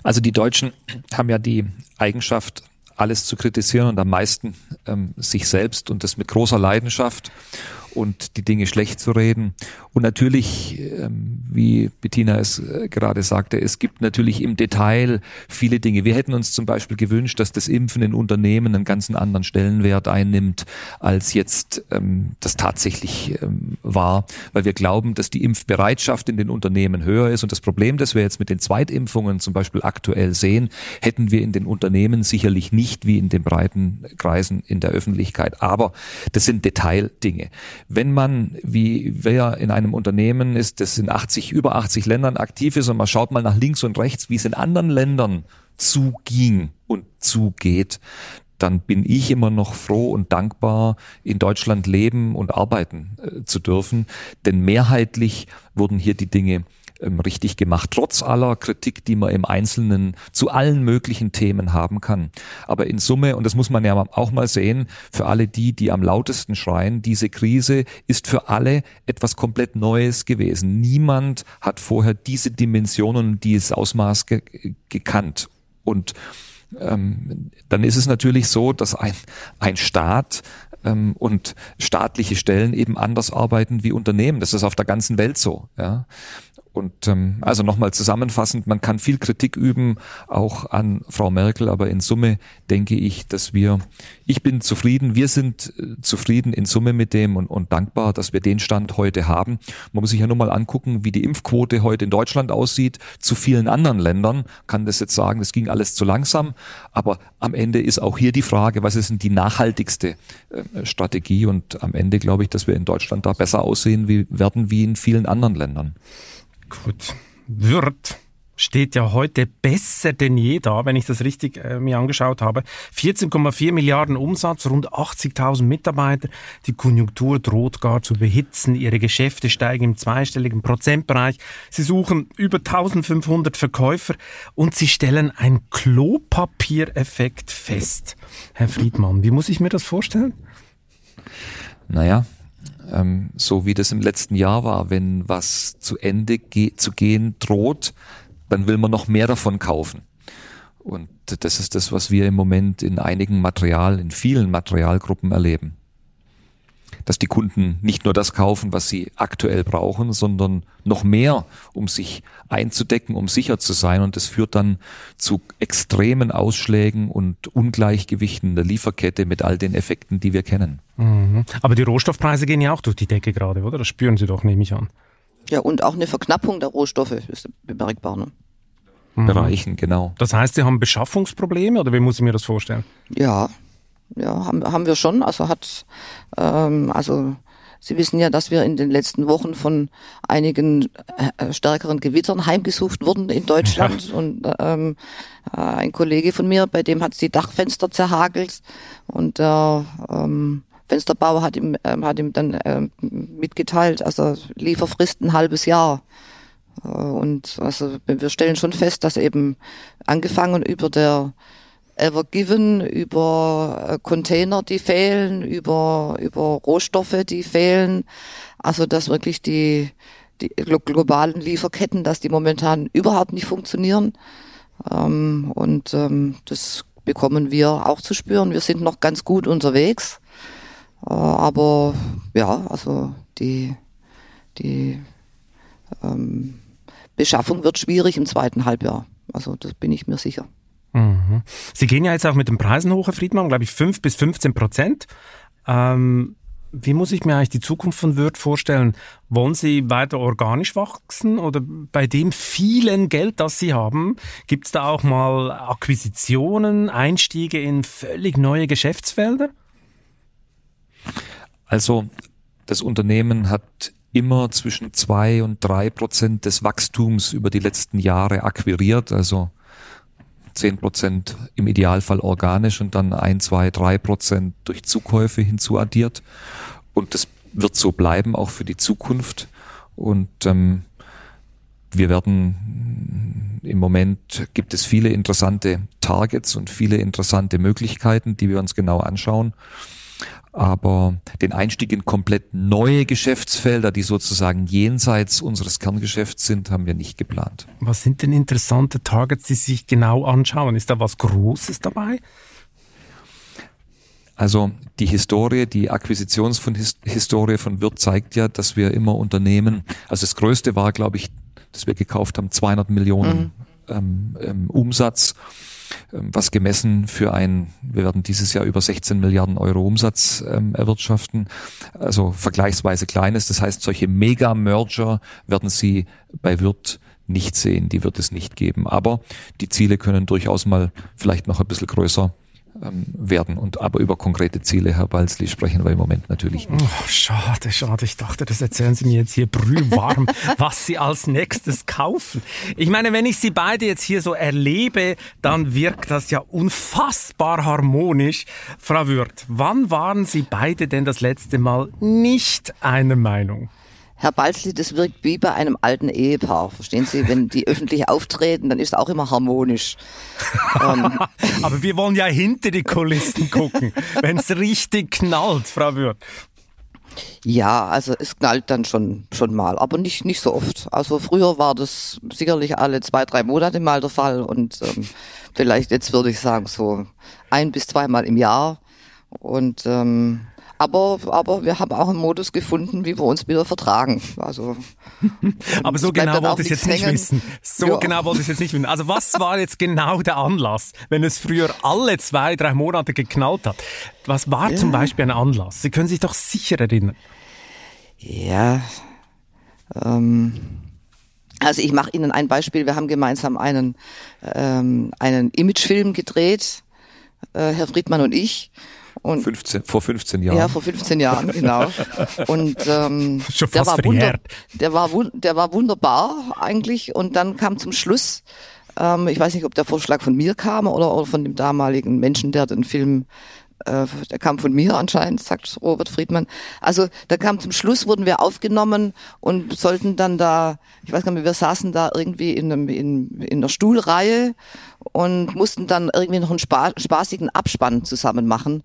Also die Deutschen haben ja die Eigenschaft, alles zu kritisieren und am meisten ähm, sich selbst und das mit großer Leidenschaft und die Dinge schlecht zu reden. Und natürlich, ähm, wie Bettina es äh, gerade sagte, es gibt natürlich im Detail viele Dinge. Wir hätten uns zum Beispiel gewünscht, dass das Impfen in Unternehmen einen ganz anderen Stellenwert einnimmt, als jetzt ähm, das tatsächlich ähm, war, weil wir glauben, dass die Impfbereitschaft in den Unternehmen höher ist. Und das Problem, das wir jetzt mit den Zweitimpfungen zum Beispiel aktuell sehen, hätten wir in den Unternehmen sicherlich nicht wie in den breiten Kreisen in der Öffentlichkeit. Aber das sind Detaildinge. Wenn man, wie wir in einem Unternehmen ist, das in 80, über 80 Ländern aktiv ist und man schaut mal nach links und rechts, wie es in anderen Ländern zuging und zugeht, dann bin ich immer noch froh und dankbar, in Deutschland leben und arbeiten äh, zu dürfen. Denn mehrheitlich wurden hier die Dinge ähm, richtig gemacht, trotz aller Kritik, die man im Einzelnen zu allen möglichen Themen haben kann. Aber in Summe, und das muss man ja auch mal sehen, für alle die, die am lautesten schreien, diese Krise ist für alle etwas komplett Neues gewesen. Niemand hat vorher diese Dimensionen und dieses Ausmaß ge gekannt. Und ähm, dann ist es natürlich so, dass ein, ein Staat ähm, und staatliche Stellen eben anders arbeiten wie Unternehmen. Das ist auf der ganzen Welt so. Ja? Und ähm, also nochmal zusammenfassend, man kann viel Kritik üben, auch an Frau Merkel, aber in Summe denke ich, dass wir, ich bin zufrieden, wir sind äh, zufrieden in Summe mit dem und, und dankbar, dass wir den Stand heute haben. Man muss sich ja nur mal angucken, wie die Impfquote heute in Deutschland aussieht. Zu vielen anderen Ländern kann das jetzt sagen, es ging alles zu langsam, aber am Ende ist auch hier die Frage, was ist denn die nachhaltigste äh, Strategie? Und am Ende glaube ich, dass wir in Deutschland da besser aussehen wie, werden wie in vielen anderen Ländern. Gut. Wird steht ja heute besser denn je da, wenn ich das richtig äh, mir angeschaut habe. 14,4 Milliarden Umsatz, rund 80.000 Mitarbeiter. Die Konjunktur droht gar zu behitzen. Ihre Geschäfte steigen im zweistelligen Prozentbereich. Sie suchen über 1500 Verkäufer und sie stellen einen Klopapiereffekt fest. Herr Friedmann, wie muss ich mir das vorstellen? Naja, ähm, so wie das im letzten Jahr war, wenn was zu Ende ge zu gehen droht, dann will man noch mehr davon kaufen. Und das ist das, was wir im Moment in einigen Material, in vielen Materialgruppen erleben. Dass die Kunden nicht nur das kaufen, was sie aktuell brauchen, sondern noch mehr, um sich einzudecken, um sicher zu sein. Und das führt dann zu extremen Ausschlägen und Ungleichgewichten der Lieferkette mit all den Effekten, die wir kennen. Mhm. Aber die Rohstoffpreise gehen ja auch durch die Decke gerade, oder? Das spüren Sie doch, nehme ich an. Ja, und auch eine Verknappung der Rohstoffe ist bemerkbar. Ne? Mhm. Bereichen, genau. Das heißt, Sie haben Beschaffungsprobleme oder wie muss ich mir das vorstellen? Ja, ja, haben, haben wir schon. Also hat, ähm, also Sie wissen ja, dass wir in den letzten Wochen von einigen äh, stärkeren Gewittern heimgesucht wurden in Deutschland. Ja. Und ähm, äh, ein Kollege von mir, bei dem hat die Dachfenster zerhagelt und der ähm, Fensterbauer hat ihm, ähm, hat ihm dann ähm, mitgeteilt, also Lieferfrist ein halbes Jahr. Äh, und also wir stellen schon fest, dass eben angefangen über der Ever Given, über äh, Container, die fehlen, über, über Rohstoffe, die fehlen. Also dass wirklich die, die globalen Lieferketten, dass die momentan überhaupt nicht funktionieren. Ähm, und ähm, das bekommen wir auch zu spüren. Wir sind noch ganz gut unterwegs. Äh, aber ja, also die, die ähm, Beschaffung wird schwierig im zweiten Halbjahr. Also das bin ich mir sicher. Mhm. Sie gehen ja jetzt auch mit den Preisen hoch, Herr Friedmann, glaube ich 5 bis 15 Prozent. Ähm, wie muss ich mir eigentlich die Zukunft von Wirt vorstellen? Wollen Sie weiter organisch wachsen oder bei dem vielen Geld, das Sie haben, gibt es da auch mal Akquisitionen, Einstiege in völlig neue Geschäftsfelder? Also das Unternehmen hat immer zwischen zwei und drei Prozent des Wachstums über die letzten Jahre akquiriert, also zehn Prozent im Idealfall organisch und dann ein, zwei, drei Prozent durch Zukäufe hinzuaddiert. Und das wird so bleiben, auch für die Zukunft. Und ähm, wir werden im Moment gibt es viele interessante Targets und viele interessante Möglichkeiten, die wir uns genau anschauen. Aber den Einstieg in komplett neue Geschäftsfelder, die sozusagen jenseits unseres Kerngeschäfts sind, haben wir nicht geplant. Was sind denn interessante Targets, die Sie sich genau anschauen? Ist da was Großes dabei? Also die Historie, die Akquisitionshistorie von Wirt zeigt ja, dass wir immer Unternehmen, also das größte war, glaube ich, dass wir gekauft haben, 200 Millionen mhm. ähm, ähm, Umsatz was gemessen für ein, wir werden dieses Jahr über 16 Milliarden Euro Umsatz ähm, erwirtschaften, also vergleichsweise kleines. Das heißt, solche Mega-Merger werden Sie bei Wirt nicht sehen, die wird es nicht geben. Aber die Ziele können durchaus mal vielleicht noch ein bisschen größer ähm, werden. Und aber über konkrete Ziele, Herr Balzli, sprechen wir im Moment natürlich nicht. Oh, schade, schade. Ich dachte, das erzählen Sie mir jetzt hier brühwarm, [laughs] was Sie als nächstes kaufen. Ich meine, wenn ich Sie beide jetzt hier so erlebe, dann wirkt das ja unfassbar harmonisch. Frau Würth, wann waren Sie beide denn das letzte Mal nicht einer Meinung? Herr Balzli, das wirkt wie bei einem alten Ehepaar. Verstehen Sie? Wenn die öffentlich auftreten, dann ist es auch immer harmonisch. [laughs] ähm. Aber wir wollen ja hinter die Kulissen gucken, wenn es richtig knallt, Frau Würth. Ja, also es knallt dann schon, schon mal, aber nicht, nicht so oft. Also früher war das sicherlich alle zwei, drei Monate mal der Fall und ähm, vielleicht jetzt würde ich sagen so ein bis zweimal im Jahr. Und ähm, aber, aber wir haben auch einen Modus gefunden, wie wir uns wieder vertragen. Also, [laughs] aber so genau wollte ich es jetzt nicht wissen. So ja. genau wollte ich es jetzt nicht wissen. Also was [laughs] war jetzt genau der Anlass, wenn es früher alle zwei, drei Monate geknallt hat? Was war ja. zum Beispiel ein Anlass? Sie können sich doch sicher erinnern. Ja, ähm, also ich mache Ihnen ein Beispiel. Wir haben gemeinsam einen, ähm, einen Imagefilm gedreht, äh, Herr Friedmann und ich. Und 15, vor 15 Jahren. Ja, vor 15 Jahren, genau. [laughs] Und ähm, der, war wunder, der, war der war wunderbar eigentlich. Und dann kam zum Schluss, ähm, ich weiß nicht, ob der Vorschlag von mir kam oder, oder von dem damaligen Menschen, der den Film äh, der kam von mir anscheinend, sagt Robert Friedmann. Also da kam zum Schluss, wurden wir aufgenommen und sollten dann da, ich weiß gar nicht, wir saßen da irgendwie in, einem, in, in einer Stuhlreihe und mussten dann irgendwie noch einen spa spaßigen Abspann zusammen machen.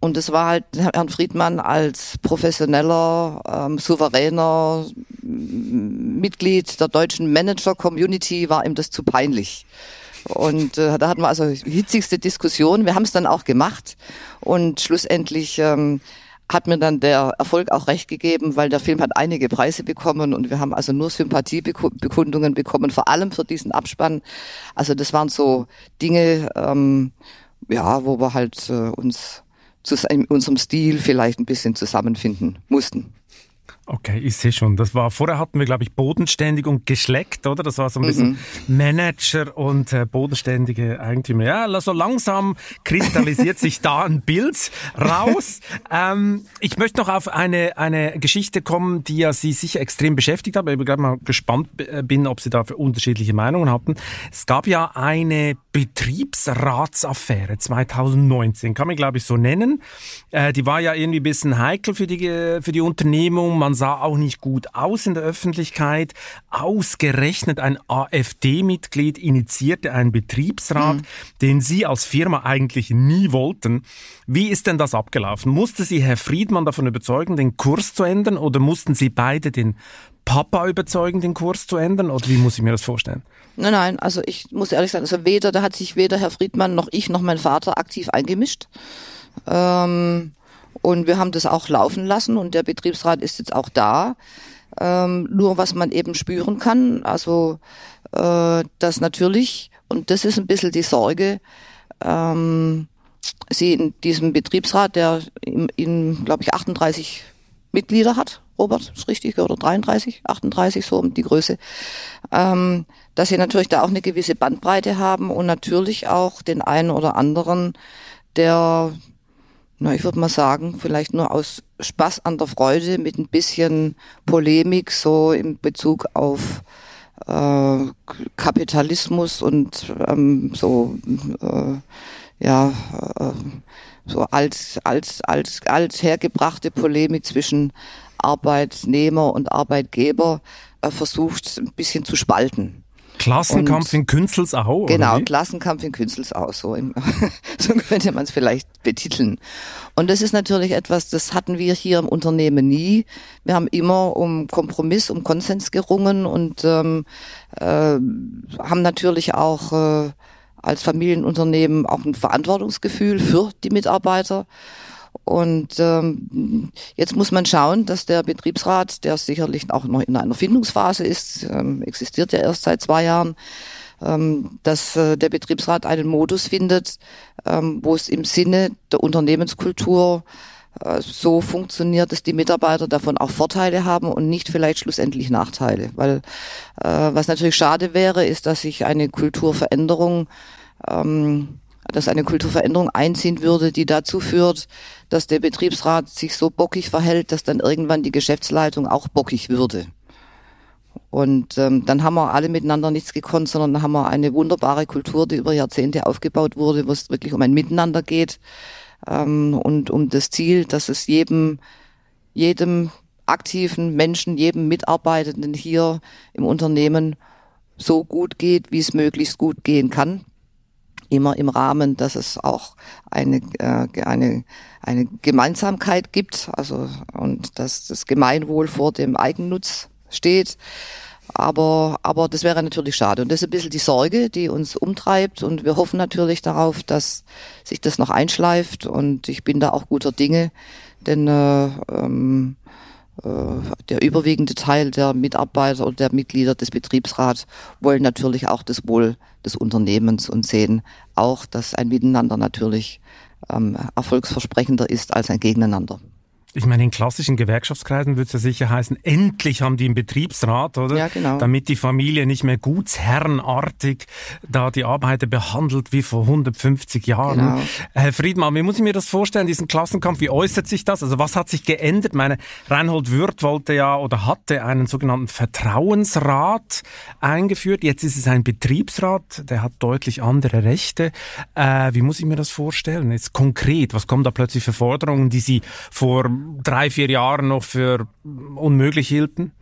Und das war halt Herrn Friedmann als professioneller, ähm, souveräner Mitglied der deutschen Manager-Community war ihm das zu peinlich. Und äh, da hatten wir also hitzigste Diskussion. Wir haben es dann auch gemacht und schlussendlich ähm, hat mir dann der Erfolg auch recht gegeben, weil der Film hat einige Preise bekommen und wir haben also nur Sympathiebekundungen bekommen, vor allem für diesen Abspann. Also das waren so Dinge, ähm, ja, wo wir halt äh, uns in unserem Stil vielleicht ein bisschen zusammenfinden mussten. Okay, ich sehe schon. Das war vorher hatten wir, glaube ich, bodenständig und geschleckt, oder? Das war so ein bisschen Manager und äh, bodenständige Eigentümer. Ja, so langsam kristallisiert sich da ein Bild raus. ähm, ich möchte noch auf eine eine Geschichte kommen, die ja Sie sicher extrem beschäftigt hat. weil Ich gerade mal gespannt äh, bin, ob Sie da für unterschiedliche Meinungen hatten. Es gab ja eine Betriebsratsaffäre 2019, kann man glaube ich so nennen. Äh, die war ja irgendwie ein bisschen heikel für die für die Unternehmung. Man sah auch nicht gut aus in der Öffentlichkeit. Ausgerechnet ein AfD-Mitglied initiierte einen Betriebsrat, den Sie als Firma eigentlich nie wollten. Wie ist denn das abgelaufen? Musste Sie Herr Friedmann davon überzeugen, den Kurs zu ändern oder mussten Sie beide den Papa überzeugen, den Kurs zu ändern? Oder wie muss ich mir das vorstellen? Nein, nein, also ich muss ehrlich sagen, also weder, da hat sich weder Herr Friedmann noch ich noch mein Vater aktiv eingemischt. Ähm, und wir haben das auch laufen lassen und der Betriebsrat ist jetzt auch da. Ähm, nur was man eben spüren kann, also äh, dass natürlich, und das ist ein bisschen die Sorge, ähm, sie in diesem Betriebsrat, der in, in glaube ich, 38 Mitglieder hat, Robert, ist richtig, oder 33, 38, so um die Größe, ähm, dass sie natürlich da auch eine gewisse Bandbreite haben und natürlich auch den einen oder anderen, der, na, ich würde mal sagen, vielleicht nur aus Spaß an der Freude mit ein bisschen Polemik so in Bezug auf äh, Kapitalismus und ähm, so äh, ja äh, so als als als als hergebrachte Polemik zwischen Arbeitnehmer und Arbeitgeber äh, versucht ein bisschen zu spalten. Klassenkampf Und- in Künzelsau? Genau? Klassenkampf in Künzelsau, so, im, [laughs] so könnte man es vielleicht betiteln. Und das ist natürlich etwas, das hatten wir hier im Unternehmen nie. Wir haben immer um Kompromiss, um Konsens gerungen und ähm, äh, haben natürlich auch äh, als Familienunternehmen auch ein Verantwortungsgefühl für die Mitarbeiter. Und ähm, jetzt muss man schauen, dass der Betriebsrat, der sicherlich auch noch in einer Findungsphase ist, ähm, existiert ja erst seit zwei Jahren, ähm, dass äh, der Betriebsrat einen Modus findet, ähm, wo es im Sinne der Unternehmenskultur äh, so funktioniert, dass die Mitarbeiter davon auch Vorteile haben und nicht vielleicht schlussendlich Nachteile. Weil äh, was natürlich schade wäre, ist, dass sich eine Kulturveränderung ähm, dass eine Kulturveränderung einziehen würde, die dazu führt, dass der Betriebsrat sich so bockig verhält, dass dann irgendwann die Geschäftsleitung auch bockig würde. Und ähm, dann haben wir alle miteinander nichts gekonnt, sondern haben wir eine wunderbare Kultur, die über Jahrzehnte aufgebaut wurde, wo es wirklich um ein Miteinander geht ähm, und um das Ziel, dass es jedem, jedem aktiven Menschen, jedem Mitarbeitenden hier im Unternehmen so gut geht, wie es möglichst gut gehen kann immer im Rahmen, dass es auch eine, äh, eine, eine Gemeinsamkeit gibt, also und dass das Gemeinwohl vor dem Eigennutz steht. Aber, aber das wäre natürlich schade. Und das ist ein bisschen die Sorge, die uns umtreibt. Und wir hoffen natürlich darauf, dass sich das noch einschleift. Und ich bin da auch guter Dinge, denn äh, ähm, äh, der überwiegende Teil der Mitarbeiter oder der Mitglieder des Betriebsrats wollen natürlich auch das Wohl des Unternehmens und sehen auch, dass ein Miteinander natürlich ähm, erfolgsversprechender ist als ein Gegeneinander. Ich meine, in klassischen Gewerkschaftskreisen würde es ja sicher heißen, endlich haben die einen Betriebsrat, oder? Ja, genau. Damit die Familie nicht mehr gutsherrenartig da die Arbeiter behandelt wie vor 150 Jahren. Genau. Herr Friedmann, wie muss ich mir das vorstellen, diesen Klassenkampf? Wie äußert sich das? Also was hat sich geändert? Meine, Reinhold Würth wollte ja oder hatte einen sogenannten Vertrauensrat eingeführt. Jetzt ist es ein Betriebsrat, der hat deutlich andere Rechte. Äh, wie muss ich mir das vorstellen? Jetzt konkret, was kommen da plötzlich für Forderungen, die Sie vor drei, vier Jahren noch für unmöglich hielten?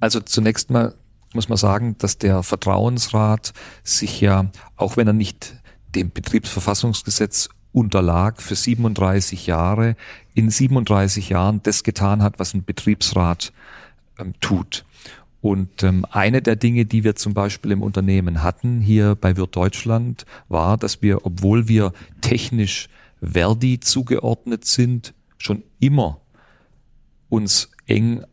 Also zunächst mal muss man sagen, dass der Vertrauensrat sich ja, auch wenn er nicht dem Betriebsverfassungsgesetz unterlag, für 37 Jahre, in 37 Jahren das getan hat, was ein Betriebsrat ähm, tut. Und ähm, eine der Dinge, die wir zum Beispiel im Unternehmen hatten, hier bei Wirt Deutschland, war, dass wir, obwohl wir technisch Verdi zugeordnet sind, schon immer uns eng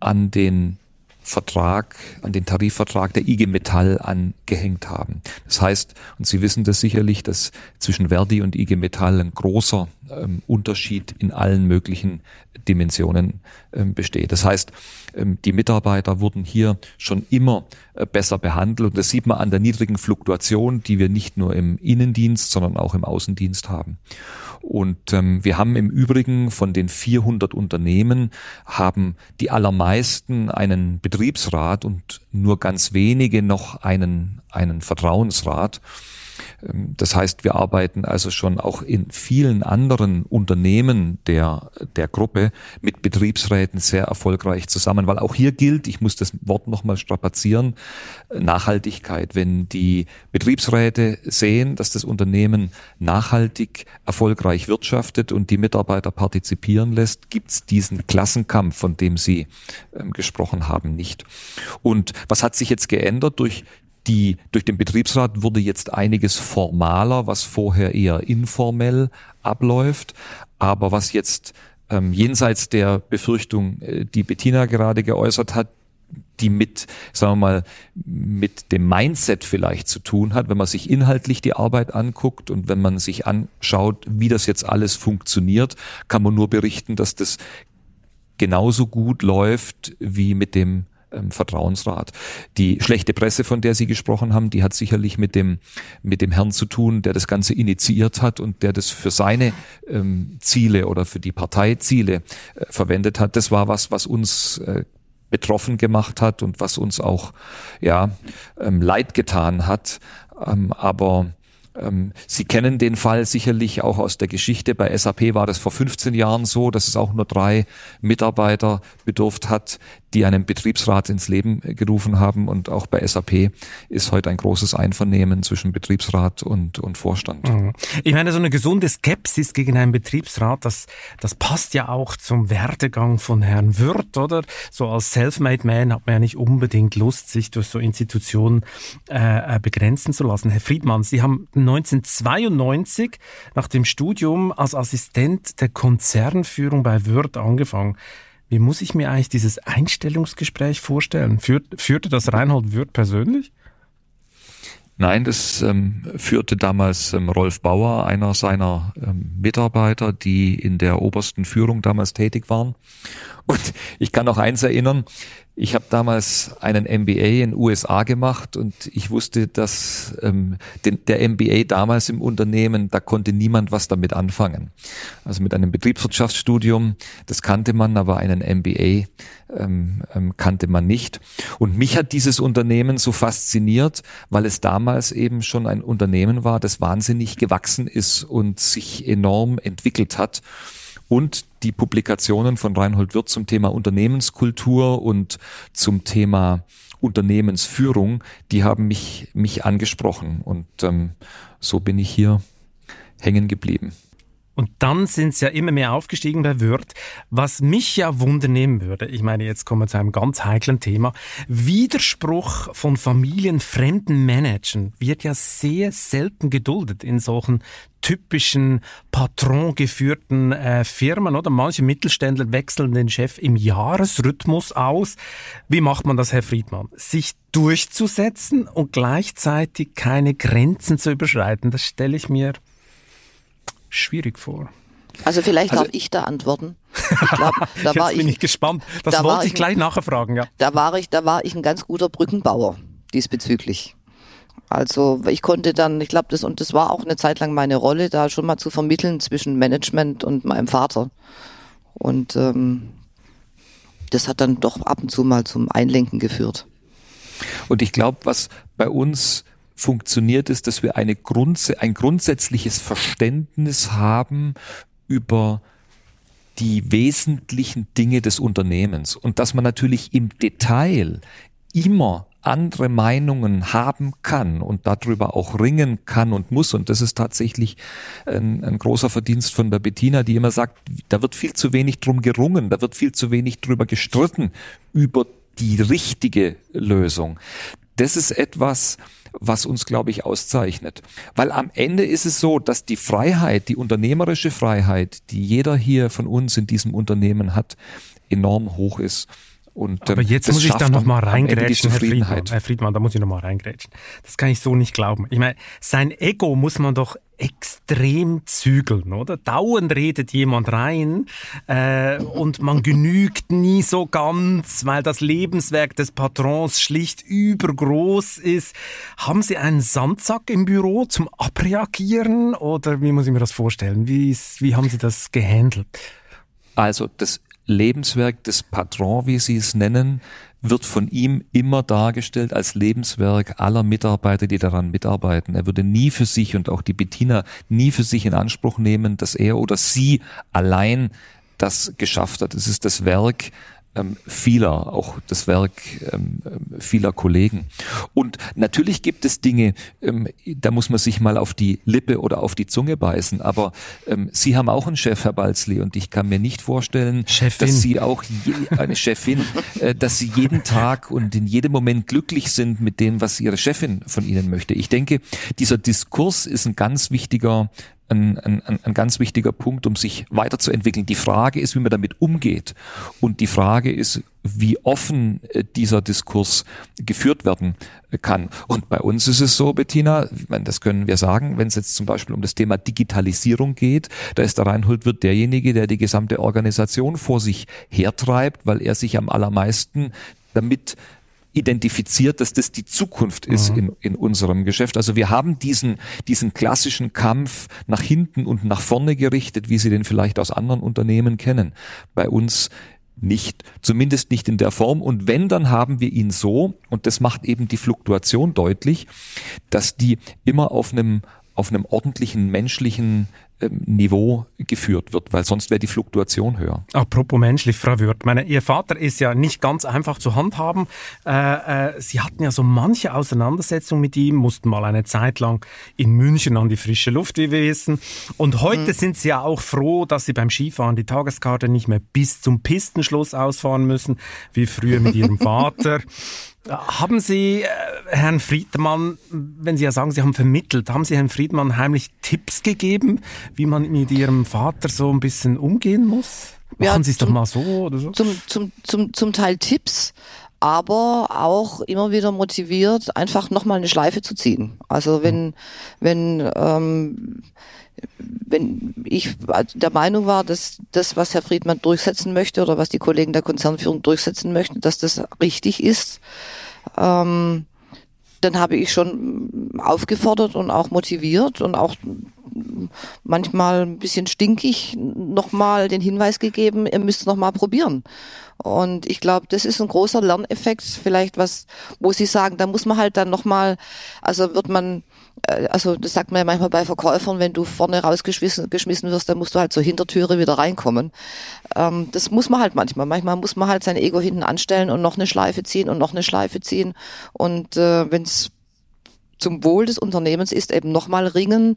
an den Vertrag, an den Tarifvertrag der IG Metall angehängt haben. Das heißt, und Sie wissen das sicherlich, dass zwischen Verdi und IG Metall ein großer ähm, Unterschied in allen möglichen Dimensionen ähm, besteht. Das heißt, ähm, die Mitarbeiter wurden hier schon immer äh, besser behandelt und das sieht man an der niedrigen Fluktuation, die wir nicht nur im Innendienst, sondern auch im Außendienst haben. Und ähm, wir haben im Übrigen von den 400 Unternehmen haben die allermeisten einen Betriebsrat und nur ganz wenige noch einen, einen Vertrauensrat. Ähm, das heißt, wir arbeiten also schon auch in vielen anderen Unternehmen der, der Gruppe mit Betriebsräten sehr erfolgreich zusammen, weil auch hier gilt, ich muss das Wort nochmal strapazieren, Nachhaltigkeit. Wenn die Betriebsräte sehen, dass das Unternehmen nachhaltig erfolgreich wirtschaftet und die Mitarbeiter partizipieren lässt, gibt's diesen Klassenkampf, von dem Sie ähm, gesprochen haben, nicht. Und was hat sich jetzt geändert durch die, durch den Betriebsrat wurde jetzt einiges formaler, was vorher eher informell abläuft. Aber was jetzt ähm, jenseits der Befürchtung, äh, die Bettina gerade geäußert hat, die mit, sagen wir mal, mit dem Mindset vielleicht zu tun hat, wenn man sich inhaltlich die Arbeit anguckt und wenn man sich anschaut, wie das jetzt alles funktioniert, kann man nur berichten, dass das genauso gut läuft wie mit dem ähm, Vertrauensrat. Die schlechte Presse, von der Sie gesprochen haben, die hat sicherlich mit dem, mit dem Herrn zu tun, der das Ganze initiiert hat und der das für seine ähm, Ziele oder für die Parteiziele äh, verwendet hat. Das war was, was uns äh, betroffen gemacht hat und was uns auch ja ähm, leid getan hat. Ähm, aber ähm, Sie kennen den Fall sicherlich auch aus der Geschichte. Bei SAP war das vor 15 Jahren so, dass es auch nur drei Mitarbeiter bedurft hat, die einen Betriebsrat ins Leben gerufen haben. Und auch bei SAP ist heute ein großes Einvernehmen zwischen Betriebsrat und, und Vorstand. Mhm. Ich meine, so eine gesunde Skepsis gegen einen Betriebsrat, das, das passt ja auch zum Werdegang von Herrn Wirth, oder? So als Selfmade Man hat man ja nicht unbedingt Lust, sich durch so Institutionen äh, äh begrenzen zu lassen. Herr Friedmann, Sie haben 1992 nach dem Studium als Assistent der Konzernführung bei Würth angefangen. Wie muss ich mir eigentlich dieses Einstellungsgespräch vorstellen? Führt, führte das Reinhold Würth persönlich? Nein, das ähm, führte damals ähm, Rolf Bauer, einer seiner ähm, Mitarbeiter, die in der obersten Führung damals tätig waren. Und ich kann noch eins erinnern, ich habe damals einen MBA in USA gemacht und ich wusste, dass ähm, den, der MBA damals im Unternehmen, da konnte niemand was damit anfangen. Also mit einem Betriebswirtschaftsstudium, das kannte man, aber einen MBA ähm, ähm, kannte man nicht. Und mich hat dieses Unternehmen so fasziniert, weil es damals eben schon ein Unternehmen war, das wahnsinnig gewachsen ist und sich enorm entwickelt hat und die Publikationen von Reinhold Wirth zum Thema Unternehmenskultur und zum Thema Unternehmensführung, die haben mich, mich angesprochen und ähm, so bin ich hier hängen geblieben. Und dann sind sie ja immer mehr aufgestiegen bei Word. Was mich ja wundernehmen würde, ich meine, jetzt kommen wir zu einem ganz heiklen Thema. Widerspruch von familienfremden Managern wird ja sehr selten geduldet in solchen typischen patrongeführten äh, Firmen, oder? Manche Mittelständler wechseln den Chef im Jahresrhythmus aus. Wie macht man das, Herr Friedmann? Sich durchzusetzen und gleichzeitig keine Grenzen zu überschreiten, das stelle ich mir schwierig vor. Also vielleicht also, darf ich da antworten. Ich glaube, [laughs] da Jetzt war bin ich, ich gespannt. Das da wollte ich gleich nachher fragen, ja. Da war ich, da war ich ein ganz guter Brückenbauer diesbezüglich. Also ich konnte dann, ich glaube, das und das war auch eine Zeit lang meine Rolle, da schon mal zu vermitteln zwischen Management und meinem Vater. Und ähm, das hat dann doch ab und zu mal zum Einlenken geführt. Und ich glaube, was bei uns funktioniert, ist, dass wir eine Grunds ein grundsätzliches Verständnis haben über die wesentlichen Dinge des Unternehmens und dass man natürlich im Detail immer andere Meinungen haben kann und darüber auch ringen kann und muss. Und das ist tatsächlich ein, ein, großer Verdienst von der Bettina, die immer sagt, da wird viel zu wenig drum gerungen, da wird viel zu wenig drüber gestritten über die richtige Lösung. Das ist etwas, was uns, glaube ich, auszeichnet. Weil am Ende ist es so, dass die Freiheit, die unternehmerische Freiheit, die jeder hier von uns in diesem Unternehmen hat, enorm hoch ist. Und, Aber ähm, jetzt muss ich da noch mal reingrätschen, Herr Friedmann. Herr Friedmann, da muss ich noch mal reingrätschen. Das kann ich so nicht glauben. Ich meine, sein Ego muss man doch extrem zügeln, oder? Dauernd redet jemand rein äh, und man genügt nie so ganz, weil das Lebenswerk des Patrons schlicht übergroß ist. Haben Sie einen Sandsack im Büro zum Abreagieren oder wie muss ich mir das vorstellen? Wie, wie haben Sie das gehandelt? Also das Lebenswerk des Patron, wie Sie es nennen, wird von ihm immer dargestellt als Lebenswerk aller Mitarbeiter, die daran mitarbeiten. Er würde nie für sich und auch die Bettina nie für sich in Anspruch nehmen, dass er oder sie allein das geschafft hat. Es ist das Werk ähm, vieler, auch das Werk ähm, vieler Kollegen. Und natürlich gibt es Dinge, ähm, da muss man sich mal auf die Lippe oder auf die Zunge beißen. Aber ähm, Sie haben auch einen Chef, Herr Balzli, und ich kann mir nicht vorstellen, Chefin. dass Sie auch je, eine Chefin, [laughs] äh, dass Sie jeden Tag und in jedem Moment glücklich sind mit dem, was Ihre Chefin von Ihnen möchte. Ich denke, dieser Diskurs ist ein ganz wichtiger ein, ein, ein ganz wichtiger Punkt, um sich weiterzuentwickeln. Die Frage ist, wie man damit umgeht. Und die Frage ist, wie offen äh, dieser Diskurs geführt werden kann. Und bei uns ist es so, Bettina, das können wir sagen, wenn es jetzt zum Beispiel um das Thema Digitalisierung geht, da ist der Reinhold Wirt derjenige, der die gesamte Organisation vor sich hertreibt, weil er sich am allermeisten damit identifiziert, dass das die Zukunft ist mhm. in, in unserem Geschäft. Also wir haben diesen, diesen klassischen Kampf nach hinten und nach vorne gerichtet, wie Sie den vielleicht aus anderen Unternehmen kennen. Bei uns nicht, zumindest nicht in der Form. Und wenn, dann haben wir ihn so, und das macht eben die Fluktuation deutlich, dass die immer auf einem, auf einem ordentlichen menschlichen Niveau geführt wird, weil sonst wäre die Fluktuation höher. Apropos menschlich, Frau Würth, meine, Ihr Vater ist ja nicht ganz einfach zu handhaben. Äh, äh, Sie hatten ja so manche Auseinandersetzung mit ihm, mussten mal eine Zeit lang in München an die frische Luft, wie wir wissen. Und heute mhm. sind Sie ja auch froh, dass Sie beim Skifahren die Tageskarte nicht mehr bis zum Pistenschluss ausfahren müssen, wie früher mit Ihrem [laughs] Vater. Haben Sie äh, Herrn Friedmann, wenn Sie ja sagen, Sie haben vermittelt, haben Sie Herrn Friedmann heimlich Tipps gegeben, wie man mit Ihrem Vater so ein bisschen umgehen muss? Machen ja, Sie es doch mal so oder so? Zum, zum, zum, zum Teil Tipps, aber auch immer wieder motiviert, einfach nochmal eine Schleife zu ziehen. Also wenn, wenn, ähm, wenn ich der Meinung war, dass das, was Herr Friedmann durchsetzen möchte oder was die Kollegen der Konzernführung durchsetzen möchten, dass das richtig ist, ähm, dann habe ich schon aufgefordert und auch motiviert und auch manchmal ein bisschen stinkig nochmal den Hinweis gegeben, ihr müsst nochmal probieren. Und ich glaube, das ist ein großer Lerneffekt, vielleicht was, wo Sie sagen, da muss man halt dann nochmal, also wird man, also das sagt man ja manchmal bei Verkäufern, wenn du vorne rausgeschmissen geschmissen wirst, dann musst du halt zur Hintertüre wieder reinkommen. Ähm, das muss man halt manchmal. Manchmal muss man halt sein Ego hinten anstellen und noch eine Schleife ziehen und noch eine Schleife ziehen. Und äh, wenn es zum Wohl des Unternehmens ist, eben nochmal ringen.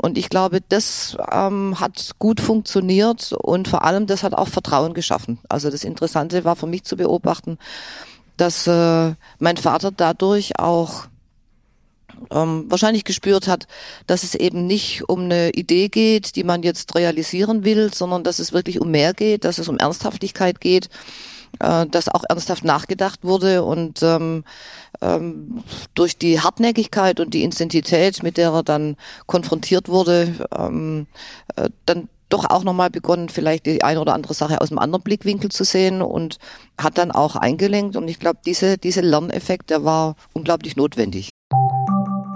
Und ich glaube, das ähm, hat gut funktioniert und vor allem das hat auch Vertrauen geschaffen. Also das Interessante war für mich zu beobachten, dass äh, mein Vater dadurch auch ähm, wahrscheinlich gespürt hat, dass es eben nicht um eine Idee geht, die man jetzt realisieren will, sondern dass es wirklich um mehr geht, dass es um Ernsthaftigkeit geht äh, dass auch ernsthaft nachgedacht wurde und ähm, ähm, durch die Hartnäckigkeit und die Intensität, mit der er dann konfrontiert wurde, ähm, äh, dann doch auch nochmal begonnen, vielleicht die eine oder andere Sache aus einem anderen Blickwinkel zu sehen und hat dann auch eingelenkt. Und ich glaube, diese, diese Lerneffekt, der war unglaublich notwendig.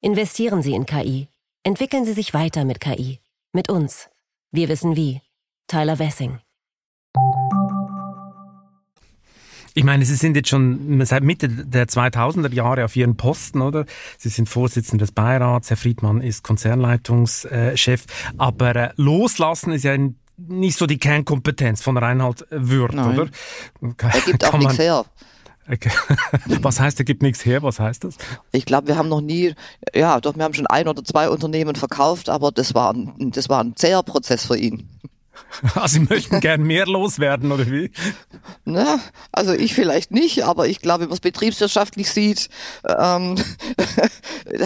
Investieren Sie in KI. Entwickeln Sie sich weiter mit KI. Mit uns. Wir wissen wie. Tyler Wessing. Ich meine, Sie sind jetzt schon seit Mitte der 2000er Jahre auf Ihren Posten, oder? Sie sind Vorsitzender des Beirats, Herr Friedmann ist Konzernleitungschef. Aber äh, loslassen ist ja nicht so die Kernkompetenz von Reinhard Würth, Nein. oder? Er gibt auch nichts her. [laughs] Was heißt, er gibt nichts her? Was heißt das? Ich glaube, wir haben noch nie, ja, doch, wir haben schon ein oder zwei Unternehmen verkauft, aber das war ein, das war ein zäher Prozess für ihn. Ah, [laughs] Sie möchten [laughs] gern mehr loswerden, oder wie? Na, also ich vielleicht nicht, aber ich glaube, wenn man es betriebswirtschaftlich sieht, ähm,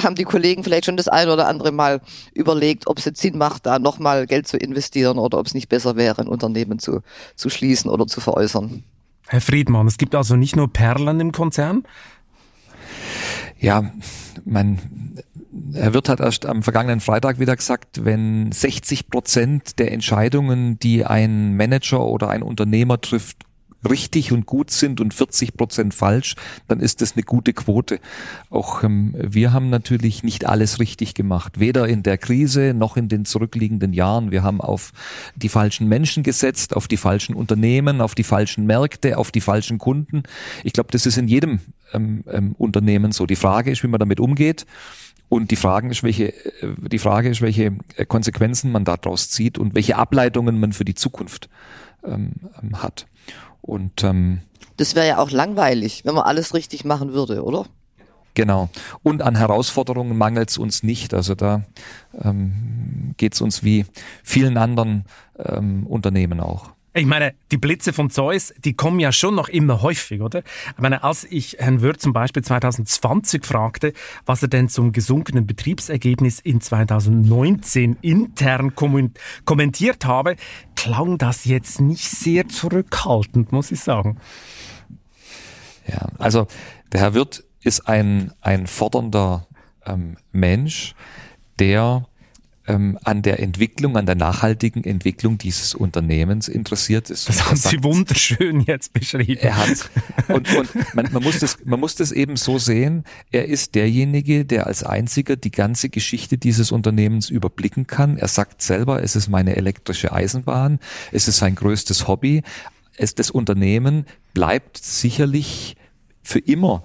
haben die Kollegen vielleicht schon das ein oder andere Mal überlegt, ob es jetzt Sinn macht, da nochmal Geld zu investieren oder ob es nicht besser wäre, ein Unternehmen zu, zu schließen oder zu veräußern. Herr Friedmann, es gibt also nicht nur Perlen im Konzern? Ja, mein Herr Wirth hat erst am vergangenen Freitag wieder gesagt, wenn 60 Prozent der Entscheidungen, die ein Manager oder ein Unternehmer trifft, richtig und gut sind und 40 Prozent falsch, dann ist das eine gute Quote. Auch ähm, wir haben natürlich nicht alles richtig gemacht, weder in der Krise noch in den zurückliegenden Jahren. Wir haben auf die falschen Menschen gesetzt, auf die falschen Unternehmen, auf die falschen Märkte, auf die falschen Kunden. Ich glaube, das ist in jedem ähm, ähm, Unternehmen so. Die Frage ist, wie man damit umgeht. Und die Frage ist, welche, äh, die Frage ist, welche äh, Konsequenzen man daraus zieht und welche Ableitungen man für die Zukunft ähm, ähm, hat. Und ähm, das wäre ja auch langweilig, wenn man alles richtig machen würde, oder? Genau. Und an Herausforderungen mangelt es uns nicht. Also da ähm, geht es uns wie vielen anderen ähm, Unternehmen auch. Ich meine, die Blitze von Zeus, die kommen ja schon noch immer häufig, oder? Ich meine, als ich Herrn Wirth zum Beispiel 2020 fragte, was er denn zum gesunkenen Betriebsergebnis in 2019 intern kommentiert habe, klang das jetzt nicht sehr zurückhaltend, muss ich sagen. Ja, also der Herr Wirth ist ein, ein fordernder ähm, Mensch, der ähm, an der Entwicklung, an der nachhaltigen Entwicklung dieses Unternehmens interessiert ist. Das haben Sie wunderschön jetzt beschrieben. Er hat und, und man, man muss das, man muss das eben so sehen. Er ist derjenige, der als einziger die ganze Geschichte dieses Unternehmens überblicken kann. Er sagt selber, es ist meine elektrische Eisenbahn, es ist sein größtes Hobby. Es, das Unternehmen bleibt sicherlich für immer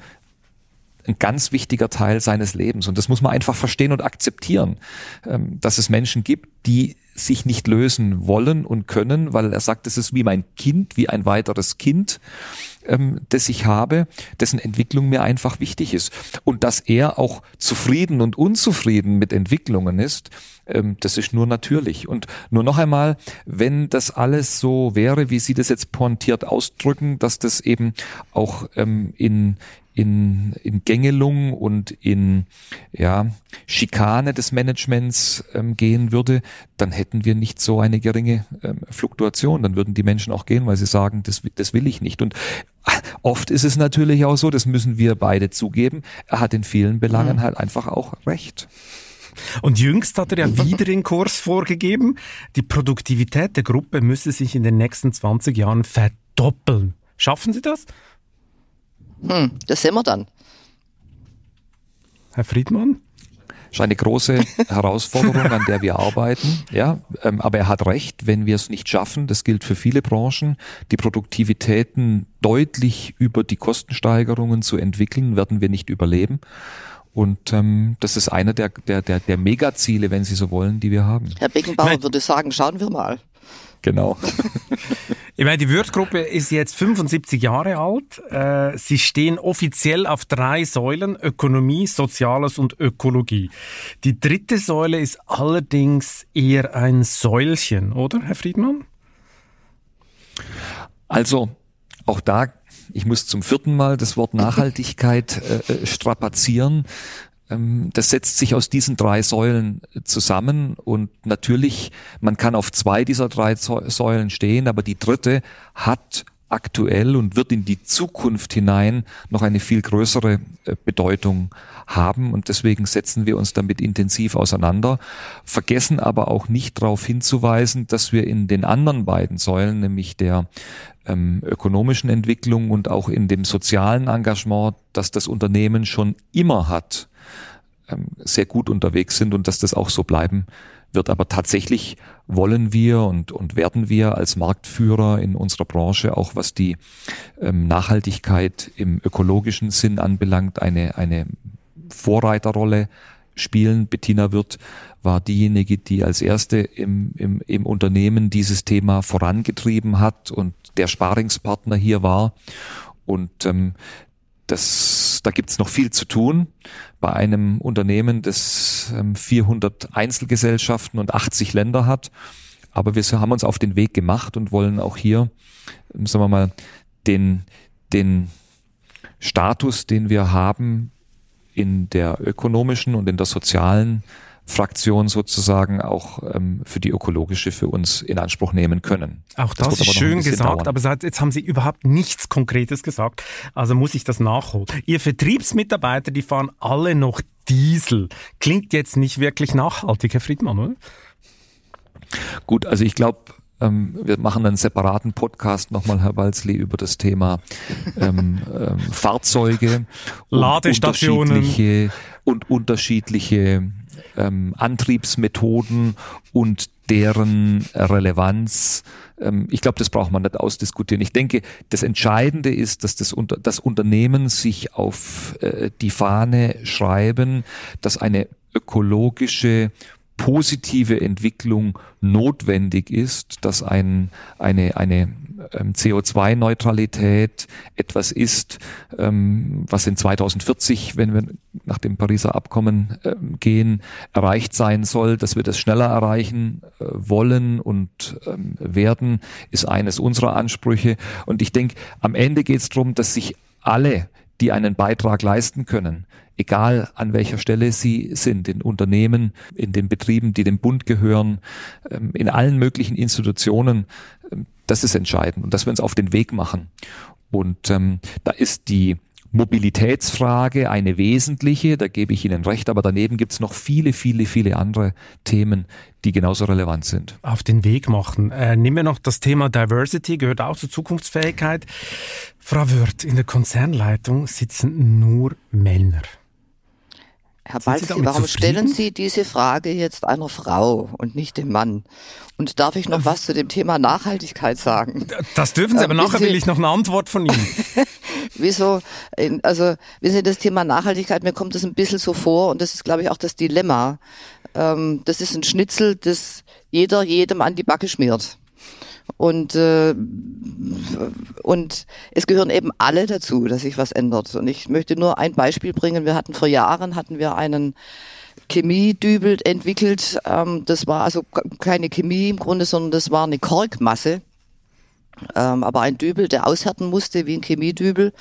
ein ganz wichtiger Teil seines Lebens. Und das muss man einfach verstehen und akzeptieren, ähm, dass es Menschen gibt, die sich nicht lösen wollen und können, weil er sagt, es ist wie mein Kind, wie ein weiteres Kind, ähm, das ich habe, dessen Entwicklung mir einfach wichtig ist. Und dass er auch zufrieden und unzufrieden mit Entwicklungen ist, ähm, das ist nur natürlich. Und nur noch einmal, wenn das alles so wäre, wie Sie das jetzt pointiert ausdrücken, dass das eben auch ähm, in, in, in Gängelung und in ja, Schikane des Managements ähm, gehen würde, dann hätten wir nicht so eine geringe ähm, Fluktuation. Dann würden die Menschen auch gehen, weil sie sagen, das, das will ich nicht. Und oft ist es natürlich auch so, das müssen wir beide zugeben, er hat in vielen Belangen mhm. halt einfach auch recht. Und jüngst hat er ja wieder den Kurs vorgegeben, die Produktivität der Gruppe müsse sich in den nächsten 20 Jahren verdoppeln. Schaffen Sie das? Hm, das sehen wir dann. Herr Friedmann? ist eine große Herausforderung, an der wir arbeiten. Ja, ähm, aber er hat recht, wenn wir es nicht schaffen, das gilt für viele Branchen, die Produktivitäten deutlich über die Kostensteigerungen zu entwickeln, werden wir nicht überleben. Und ähm, das ist einer der, der, der, der Megaziele, wenn Sie so wollen, die wir haben. Herr Beckenbauer würde sagen, schauen wir mal. Genau. [laughs] Ich meine, die Würth-Gruppe ist jetzt 75 Jahre alt. Äh, sie stehen offiziell auf drei Säulen, Ökonomie, Soziales und Ökologie. Die dritte Säule ist allerdings eher ein Säulchen, oder, Herr Friedmann? Also auch da, ich muss zum vierten Mal das Wort Nachhaltigkeit äh, äh strapazieren. Ähm, das setzt sich aus diesen drei Säulen zusammen und natürlich, man kann auf zwei dieser drei Säulen stehen, aber die dritte hat aktuell und wird in die Zukunft hinein noch eine viel größere äh, Bedeutung haben und deswegen setzen wir uns damit intensiv auseinander, vergessen aber auch nicht darauf hinzuweisen, dass wir in den anderen beiden Säulen, nämlich der ähm, ökonomischen Entwicklung und auch in dem sozialen Engagement, dass das Unternehmen schon immer hat, ähm, sehr gut unterwegs sind und dass das auch so bleiben wird. Aber tatsächlich wollen wir und, und werden wir als Marktführer in unserer Branche, auch was die ähm, Nachhaltigkeit im ökologischen Sinn anbelangt, eine, eine Vorreiterrolle spielen. Bettina Wirth war diejenige, die als erste im, im, im Unternehmen dieses Thema vorangetrieben hat und der Sparingspartner hier war. Und ähm, das, da gibt's noch viel zu tun bei einem Unternehmen, das 400 ähm, Einzelgesellschaften und 80 Länder hat. Aber wir haben uns auf den Weg gemacht und wollen auch hier, ähm, sagen wir mal, den, den Status, den wir haben in der ökonomischen und in der sozialen Fraktion sozusagen auch ähm, für die ökologische für uns in Anspruch nehmen können. Auch das, das ist schön gesagt, dauern. aber jetzt haben Sie überhaupt nichts Konkretes gesagt, also muss ich das nachholen. Ihr Vertriebsmitarbeiter, die fahren alle noch Diesel. Klingt jetzt nicht wirklich nachhaltig, Herr Friedmann, oder? Gut, also ich glaube, ähm, wir machen einen separaten Podcast nochmal, Herr Walzli, über das Thema ähm, ähm, Fahrzeuge, [laughs] Ladestationen und unterschiedliche, und unterschiedliche ähm, Antriebsmethoden und deren Relevanz. Ähm, ich glaube, das braucht man nicht ausdiskutieren. Ich denke, das Entscheidende ist, dass das, unter, das Unternehmen sich auf äh, die Fahne schreiben, dass eine ökologische positive Entwicklung notwendig ist, dass ein, eine, eine ähm, CO2-Neutralität etwas ist, ähm, was in 2040, wenn wir nach dem Pariser Abkommen ähm, gehen, erreicht sein soll, dass wir das schneller erreichen äh, wollen und werden, ist eines unserer Ansprüche. Und ich denke, am Ende geht es darum, dass sich alle, die einen Beitrag leisten können, egal an welcher Stelle sie sind, in Unternehmen, in den Betrieben, die dem Bund gehören, in allen möglichen Institutionen, das ist entscheidend und dass wir uns auf den Weg machen. Und ähm, da ist die Mobilitätsfrage eine wesentliche, da gebe ich Ihnen recht, aber daneben gibt es noch viele, viele, viele andere Themen, die genauso relevant sind. Auf den Weg machen. Äh, nehmen wir noch das Thema Diversity, gehört auch zur Zukunftsfähigkeit. Frau Wirth, in der Konzernleitung sitzen nur Männer. Herr Balski, warum zufrieden? stellen Sie diese Frage jetzt einer Frau und nicht dem Mann? Und darf ich noch was zu dem Thema Nachhaltigkeit sagen? Das dürfen Sie, aber ähm, nachher will ich noch eine Antwort von Ihnen. [laughs] Wieso? Also, wir sehen das Thema Nachhaltigkeit, mir kommt das ein bisschen so vor und das ist, glaube ich, auch das Dilemma. Ähm, das ist ein Schnitzel, das jeder jedem an die Backe schmiert. Und, äh, und es gehören eben alle dazu, dass sich was ändert. Und ich möchte nur ein Beispiel bringen. Wir hatten vor Jahren hatten wir einen Chemiedübel entwickelt. Ähm, das war also keine Chemie im Grunde, sondern das war eine Korkmasse. Ähm, aber ein Dübel, der aushärten musste wie ein Chemiedübel.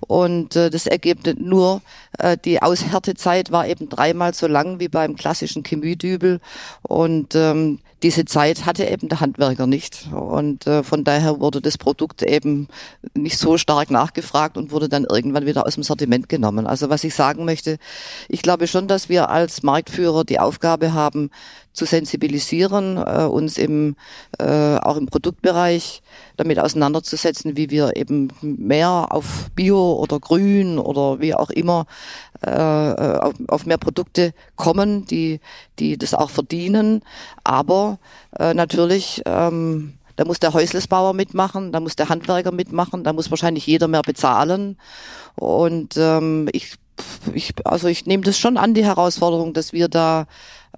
Und äh, das Ergebnis nur, äh, die Aushärtezeit war eben dreimal so lang wie beim klassischen Chemiedübel. Und ähm, diese Zeit hatte eben der Handwerker nicht. Und äh, von daher wurde das Produkt eben nicht so stark nachgefragt und wurde dann irgendwann wieder aus dem Sortiment genommen. Also was ich sagen möchte, ich glaube schon, dass wir als Marktführer die Aufgabe haben, zu sensibilisieren, äh, uns im, äh, auch im Produktbereich damit auseinanderzusetzen, wie wir eben mehr auf Bio oder Grün oder wie auch immer äh, auf, auf mehr Produkte kommen, die, die das auch verdienen. Aber äh, natürlich ähm, da muss der Häuslesbauer mitmachen, da muss der Handwerker mitmachen, da muss wahrscheinlich jeder mehr bezahlen. Und ähm, ich, ich, also ich nehme das schon an, die Herausforderung, dass wir da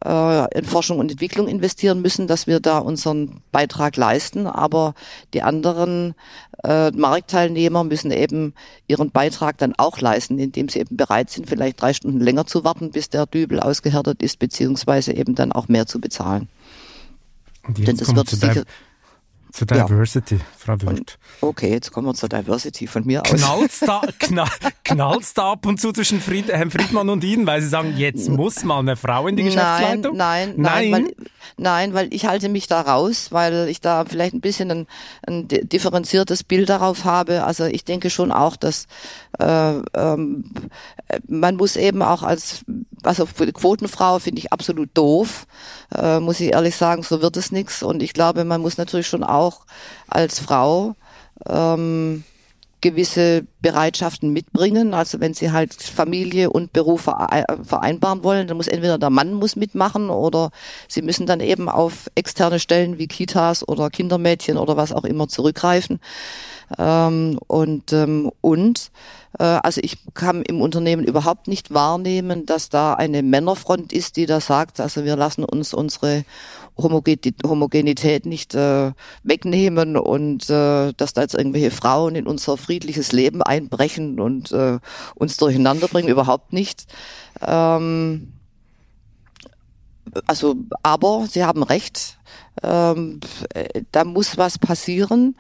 äh, in Forschung und Entwicklung investieren müssen, dass wir da unseren Beitrag leisten. Aber die anderen äh, Marktteilnehmer müssen eben ihren Beitrag dann auch leisten, indem sie eben bereit sind, vielleicht drei Stunden länger zu warten, bis der Dübel ausgehärtet ist, beziehungsweise eben dann auch mehr zu bezahlen. Denn das wird sicher Zur Diversity, ja. Frau Wirth. Okay, jetzt kommen wir zur Diversity von mir aus. Knallt's da, [laughs] knall, da ab und zu zwischen Fried, Herrn Friedmann und Ihnen, weil Sie sagen, jetzt muss mal eine Frau in die Geschäftsleitung? Nein, nein, nein, nein, weil, nein, weil ich halte mich da raus, weil ich da vielleicht ein bisschen ein, ein differenziertes Bild darauf habe. Also ich denke schon auch, dass äh, ähm, man muss eben auch als, also Quotenfrau finde ich absolut doof, äh, muss ich ehrlich sagen, so wird es nichts. Und ich glaube, man muss natürlich schon auch als Frau ähm, gewisse Bereitschaften mitbringen. Also wenn sie halt Familie und Beruf vereinbaren wollen, dann muss entweder der Mann muss mitmachen oder sie müssen dann eben auf externe Stellen wie Kitas oder Kindermädchen oder was auch immer zurückgreifen. Ähm, und ähm, und äh, also ich kann im Unternehmen überhaupt nicht wahrnehmen, dass da eine Männerfront ist, die da sagt, also wir lassen uns unsere Homogenität nicht äh, wegnehmen und äh, dass da jetzt irgendwelche Frauen in unser friedliches Leben einbrechen und äh, uns durcheinander bringen, überhaupt nicht. Ähm, also, aber Sie haben recht, ähm, da muss was passieren.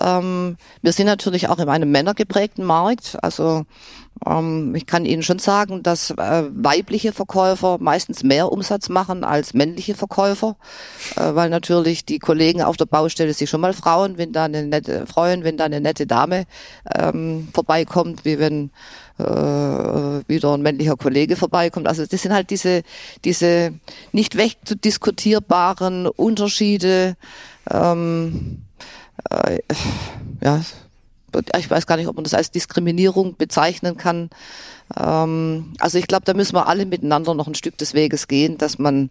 Ähm, wir sind natürlich auch in einem männergeprägten Markt. Also ähm, ich kann Ihnen schon sagen, dass äh, weibliche Verkäufer meistens mehr Umsatz machen als männliche Verkäufer, äh, weil natürlich die Kollegen auf der Baustelle sich schon mal freuen, wenn da eine nette, freuen, wenn da eine nette Dame ähm, vorbeikommt, wie wenn äh, wieder ein männlicher Kollege vorbeikommt. Also das sind halt diese, diese nicht wegzudiskutierbaren Unterschiede. Ähm, äh, ja, ich weiß gar nicht, ob man das als Diskriminierung bezeichnen kann. Ähm, also ich glaube, da müssen wir alle miteinander noch ein Stück des Weges gehen, dass man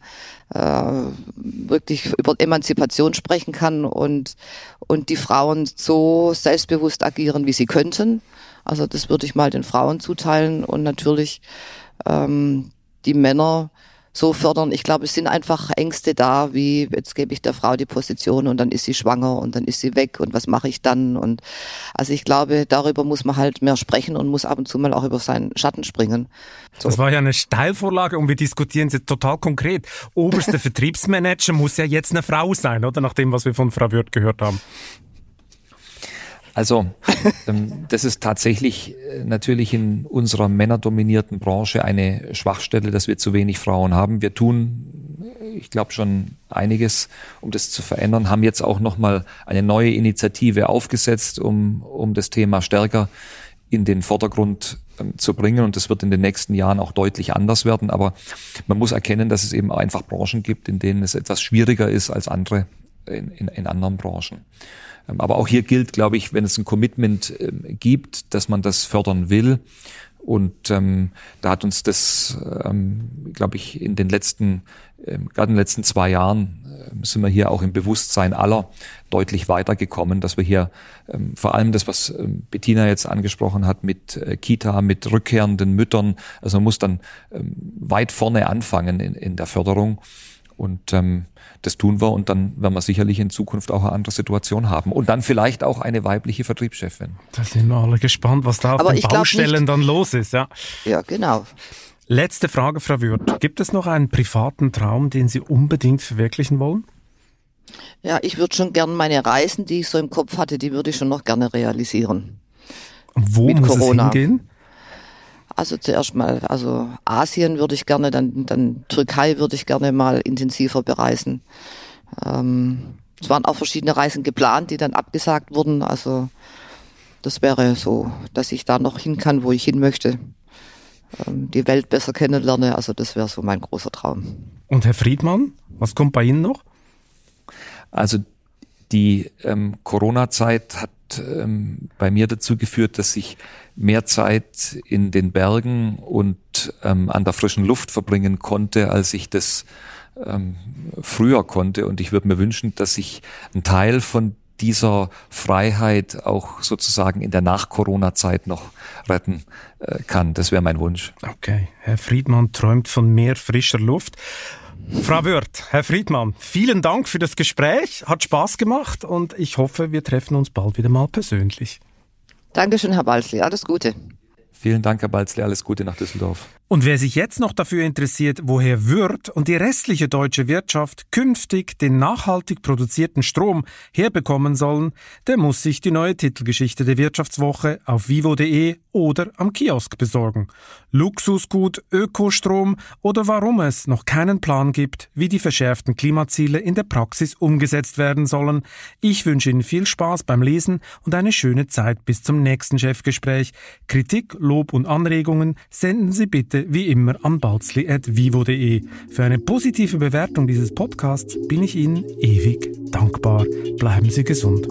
äh, wirklich über Emanzipation sprechen kann und, und die Frauen so selbstbewusst agieren, wie sie könnten. Also das würde ich mal den Frauen zuteilen und natürlich ähm, die Männer so fördern. Ich glaube, es sind einfach Ängste da, wie jetzt gebe ich der Frau die Position und dann ist sie schwanger und dann ist sie weg und was mache ich dann? Und also ich glaube, darüber muss man halt mehr sprechen und muss ab und zu mal auch über seinen Schatten springen. So. Das war ja eine Steilvorlage und wir diskutieren jetzt total konkret. Oberster [laughs] Vertriebsmanager muss ja jetzt eine Frau sein, oder? Nach dem, was wir von Frau Wirth gehört haben. Also, ähm, das ist tatsächlich äh, natürlich in unserer männerdominierten Branche eine Schwachstelle, dass wir zu wenig Frauen haben. Wir tun, ich glaube, schon einiges, um das zu verändern, haben jetzt auch nochmal eine neue Initiative aufgesetzt, um, um das Thema stärker in den Vordergrund ähm, zu bringen. Und das wird in den nächsten Jahren auch deutlich anders werden. Aber man muss erkennen, dass es eben einfach Branchen gibt, in denen es etwas schwieriger ist als andere in, in, in anderen Branchen. Ähm, aber auch hier gilt, glaube ich, wenn es ein Commitment ähm, gibt, dass man das fördern will. Und ähm, da hat uns das, ähm, glaube ich, in den letzten, ähm, gerade in den letzten zwei Jahren äh, sind wir hier auch im Bewusstsein aller deutlich weitergekommen, dass wir hier ähm, vor allem das, was ähm, Bettina jetzt angesprochen hat mit äh, Kita, mit rückkehrenden Müttern, also man muss dann ähm, weit vorne anfangen in, in der Förderung. Und ähm, das tun wir und dann werden wir sicherlich in Zukunft auch eine andere Situation haben. Und dann vielleicht auch eine weibliche Vertriebschefin. Da sind wir alle gespannt, was da auf Aber den Baustellen dann los ist. Ja, ja genau. Letzte Frage, Frau Würth. Gibt es noch einen privaten Traum, den Sie unbedingt verwirklichen wollen? Ja, ich würde schon gerne meine Reisen, die ich so im Kopf hatte, die würde ich schon noch gerne realisieren. Wo Mit muss Corona. es hingehen? Also zuerst mal, also Asien würde ich gerne, dann, dann Türkei würde ich gerne mal intensiver bereisen. Ähm, es waren auch verschiedene Reisen geplant, die dann abgesagt wurden. Also das wäre so, dass ich da noch hin kann, wo ich hin möchte. Ähm, die Welt besser kennenlerne. Also das wäre so mein großer Traum. Und Herr Friedmann, was kommt bei Ihnen noch? Also die ähm, Corona-Zeit hat ähm, bei mir dazu geführt, dass ich mehr Zeit in den Bergen und ähm, an der frischen Luft verbringen konnte, als ich das ähm, früher konnte. Und ich würde mir wünschen, dass ich einen Teil von dieser Freiheit auch sozusagen in der Nach-Corona-Zeit noch retten äh, kann. Das wäre mein Wunsch. Okay, Herr Friedmann träumt von mehr frischer Luft. Frau Wirth, Herr Friedmann, vielen Dank für das Gespräch. Hat Spaß gemacht und ich hoffe, wir treffen uns bald wieder mal persönlich. Dankeschön, Herr Balzli. Alles Gute. Vielen Dank, Herr Balzli. Alles Gute nach Düsseldorf. Und wer sich jetzt noch dafür interessiert, woher Würth und die restliche deutsche Wirtschaft künftig den nachhaltig produzierten Strom herbekommen sollen, der muss sich die neue Titelgeschichte der Wirtschaftswoche auf vivo.de oder am Kiosk besorgen. Luxusgut, Ökostrom oder warum es noch keinen Plan gibt, wie die verschärften Klimaziele in der Praxis umgesetzt werden sollen. Ich wünsche Ihnen viel Spaß beim Lesen und eine schöne Zeit bis zum nächsten Chefgespräch. Kritik, Lob und Anregungen senden Sie bitte wie immer an balzli.vivo.de. Für eine positive Bewertung dieses Podcasts bin ich Ihnen ewig dankbar. Bleiben Sie gesund.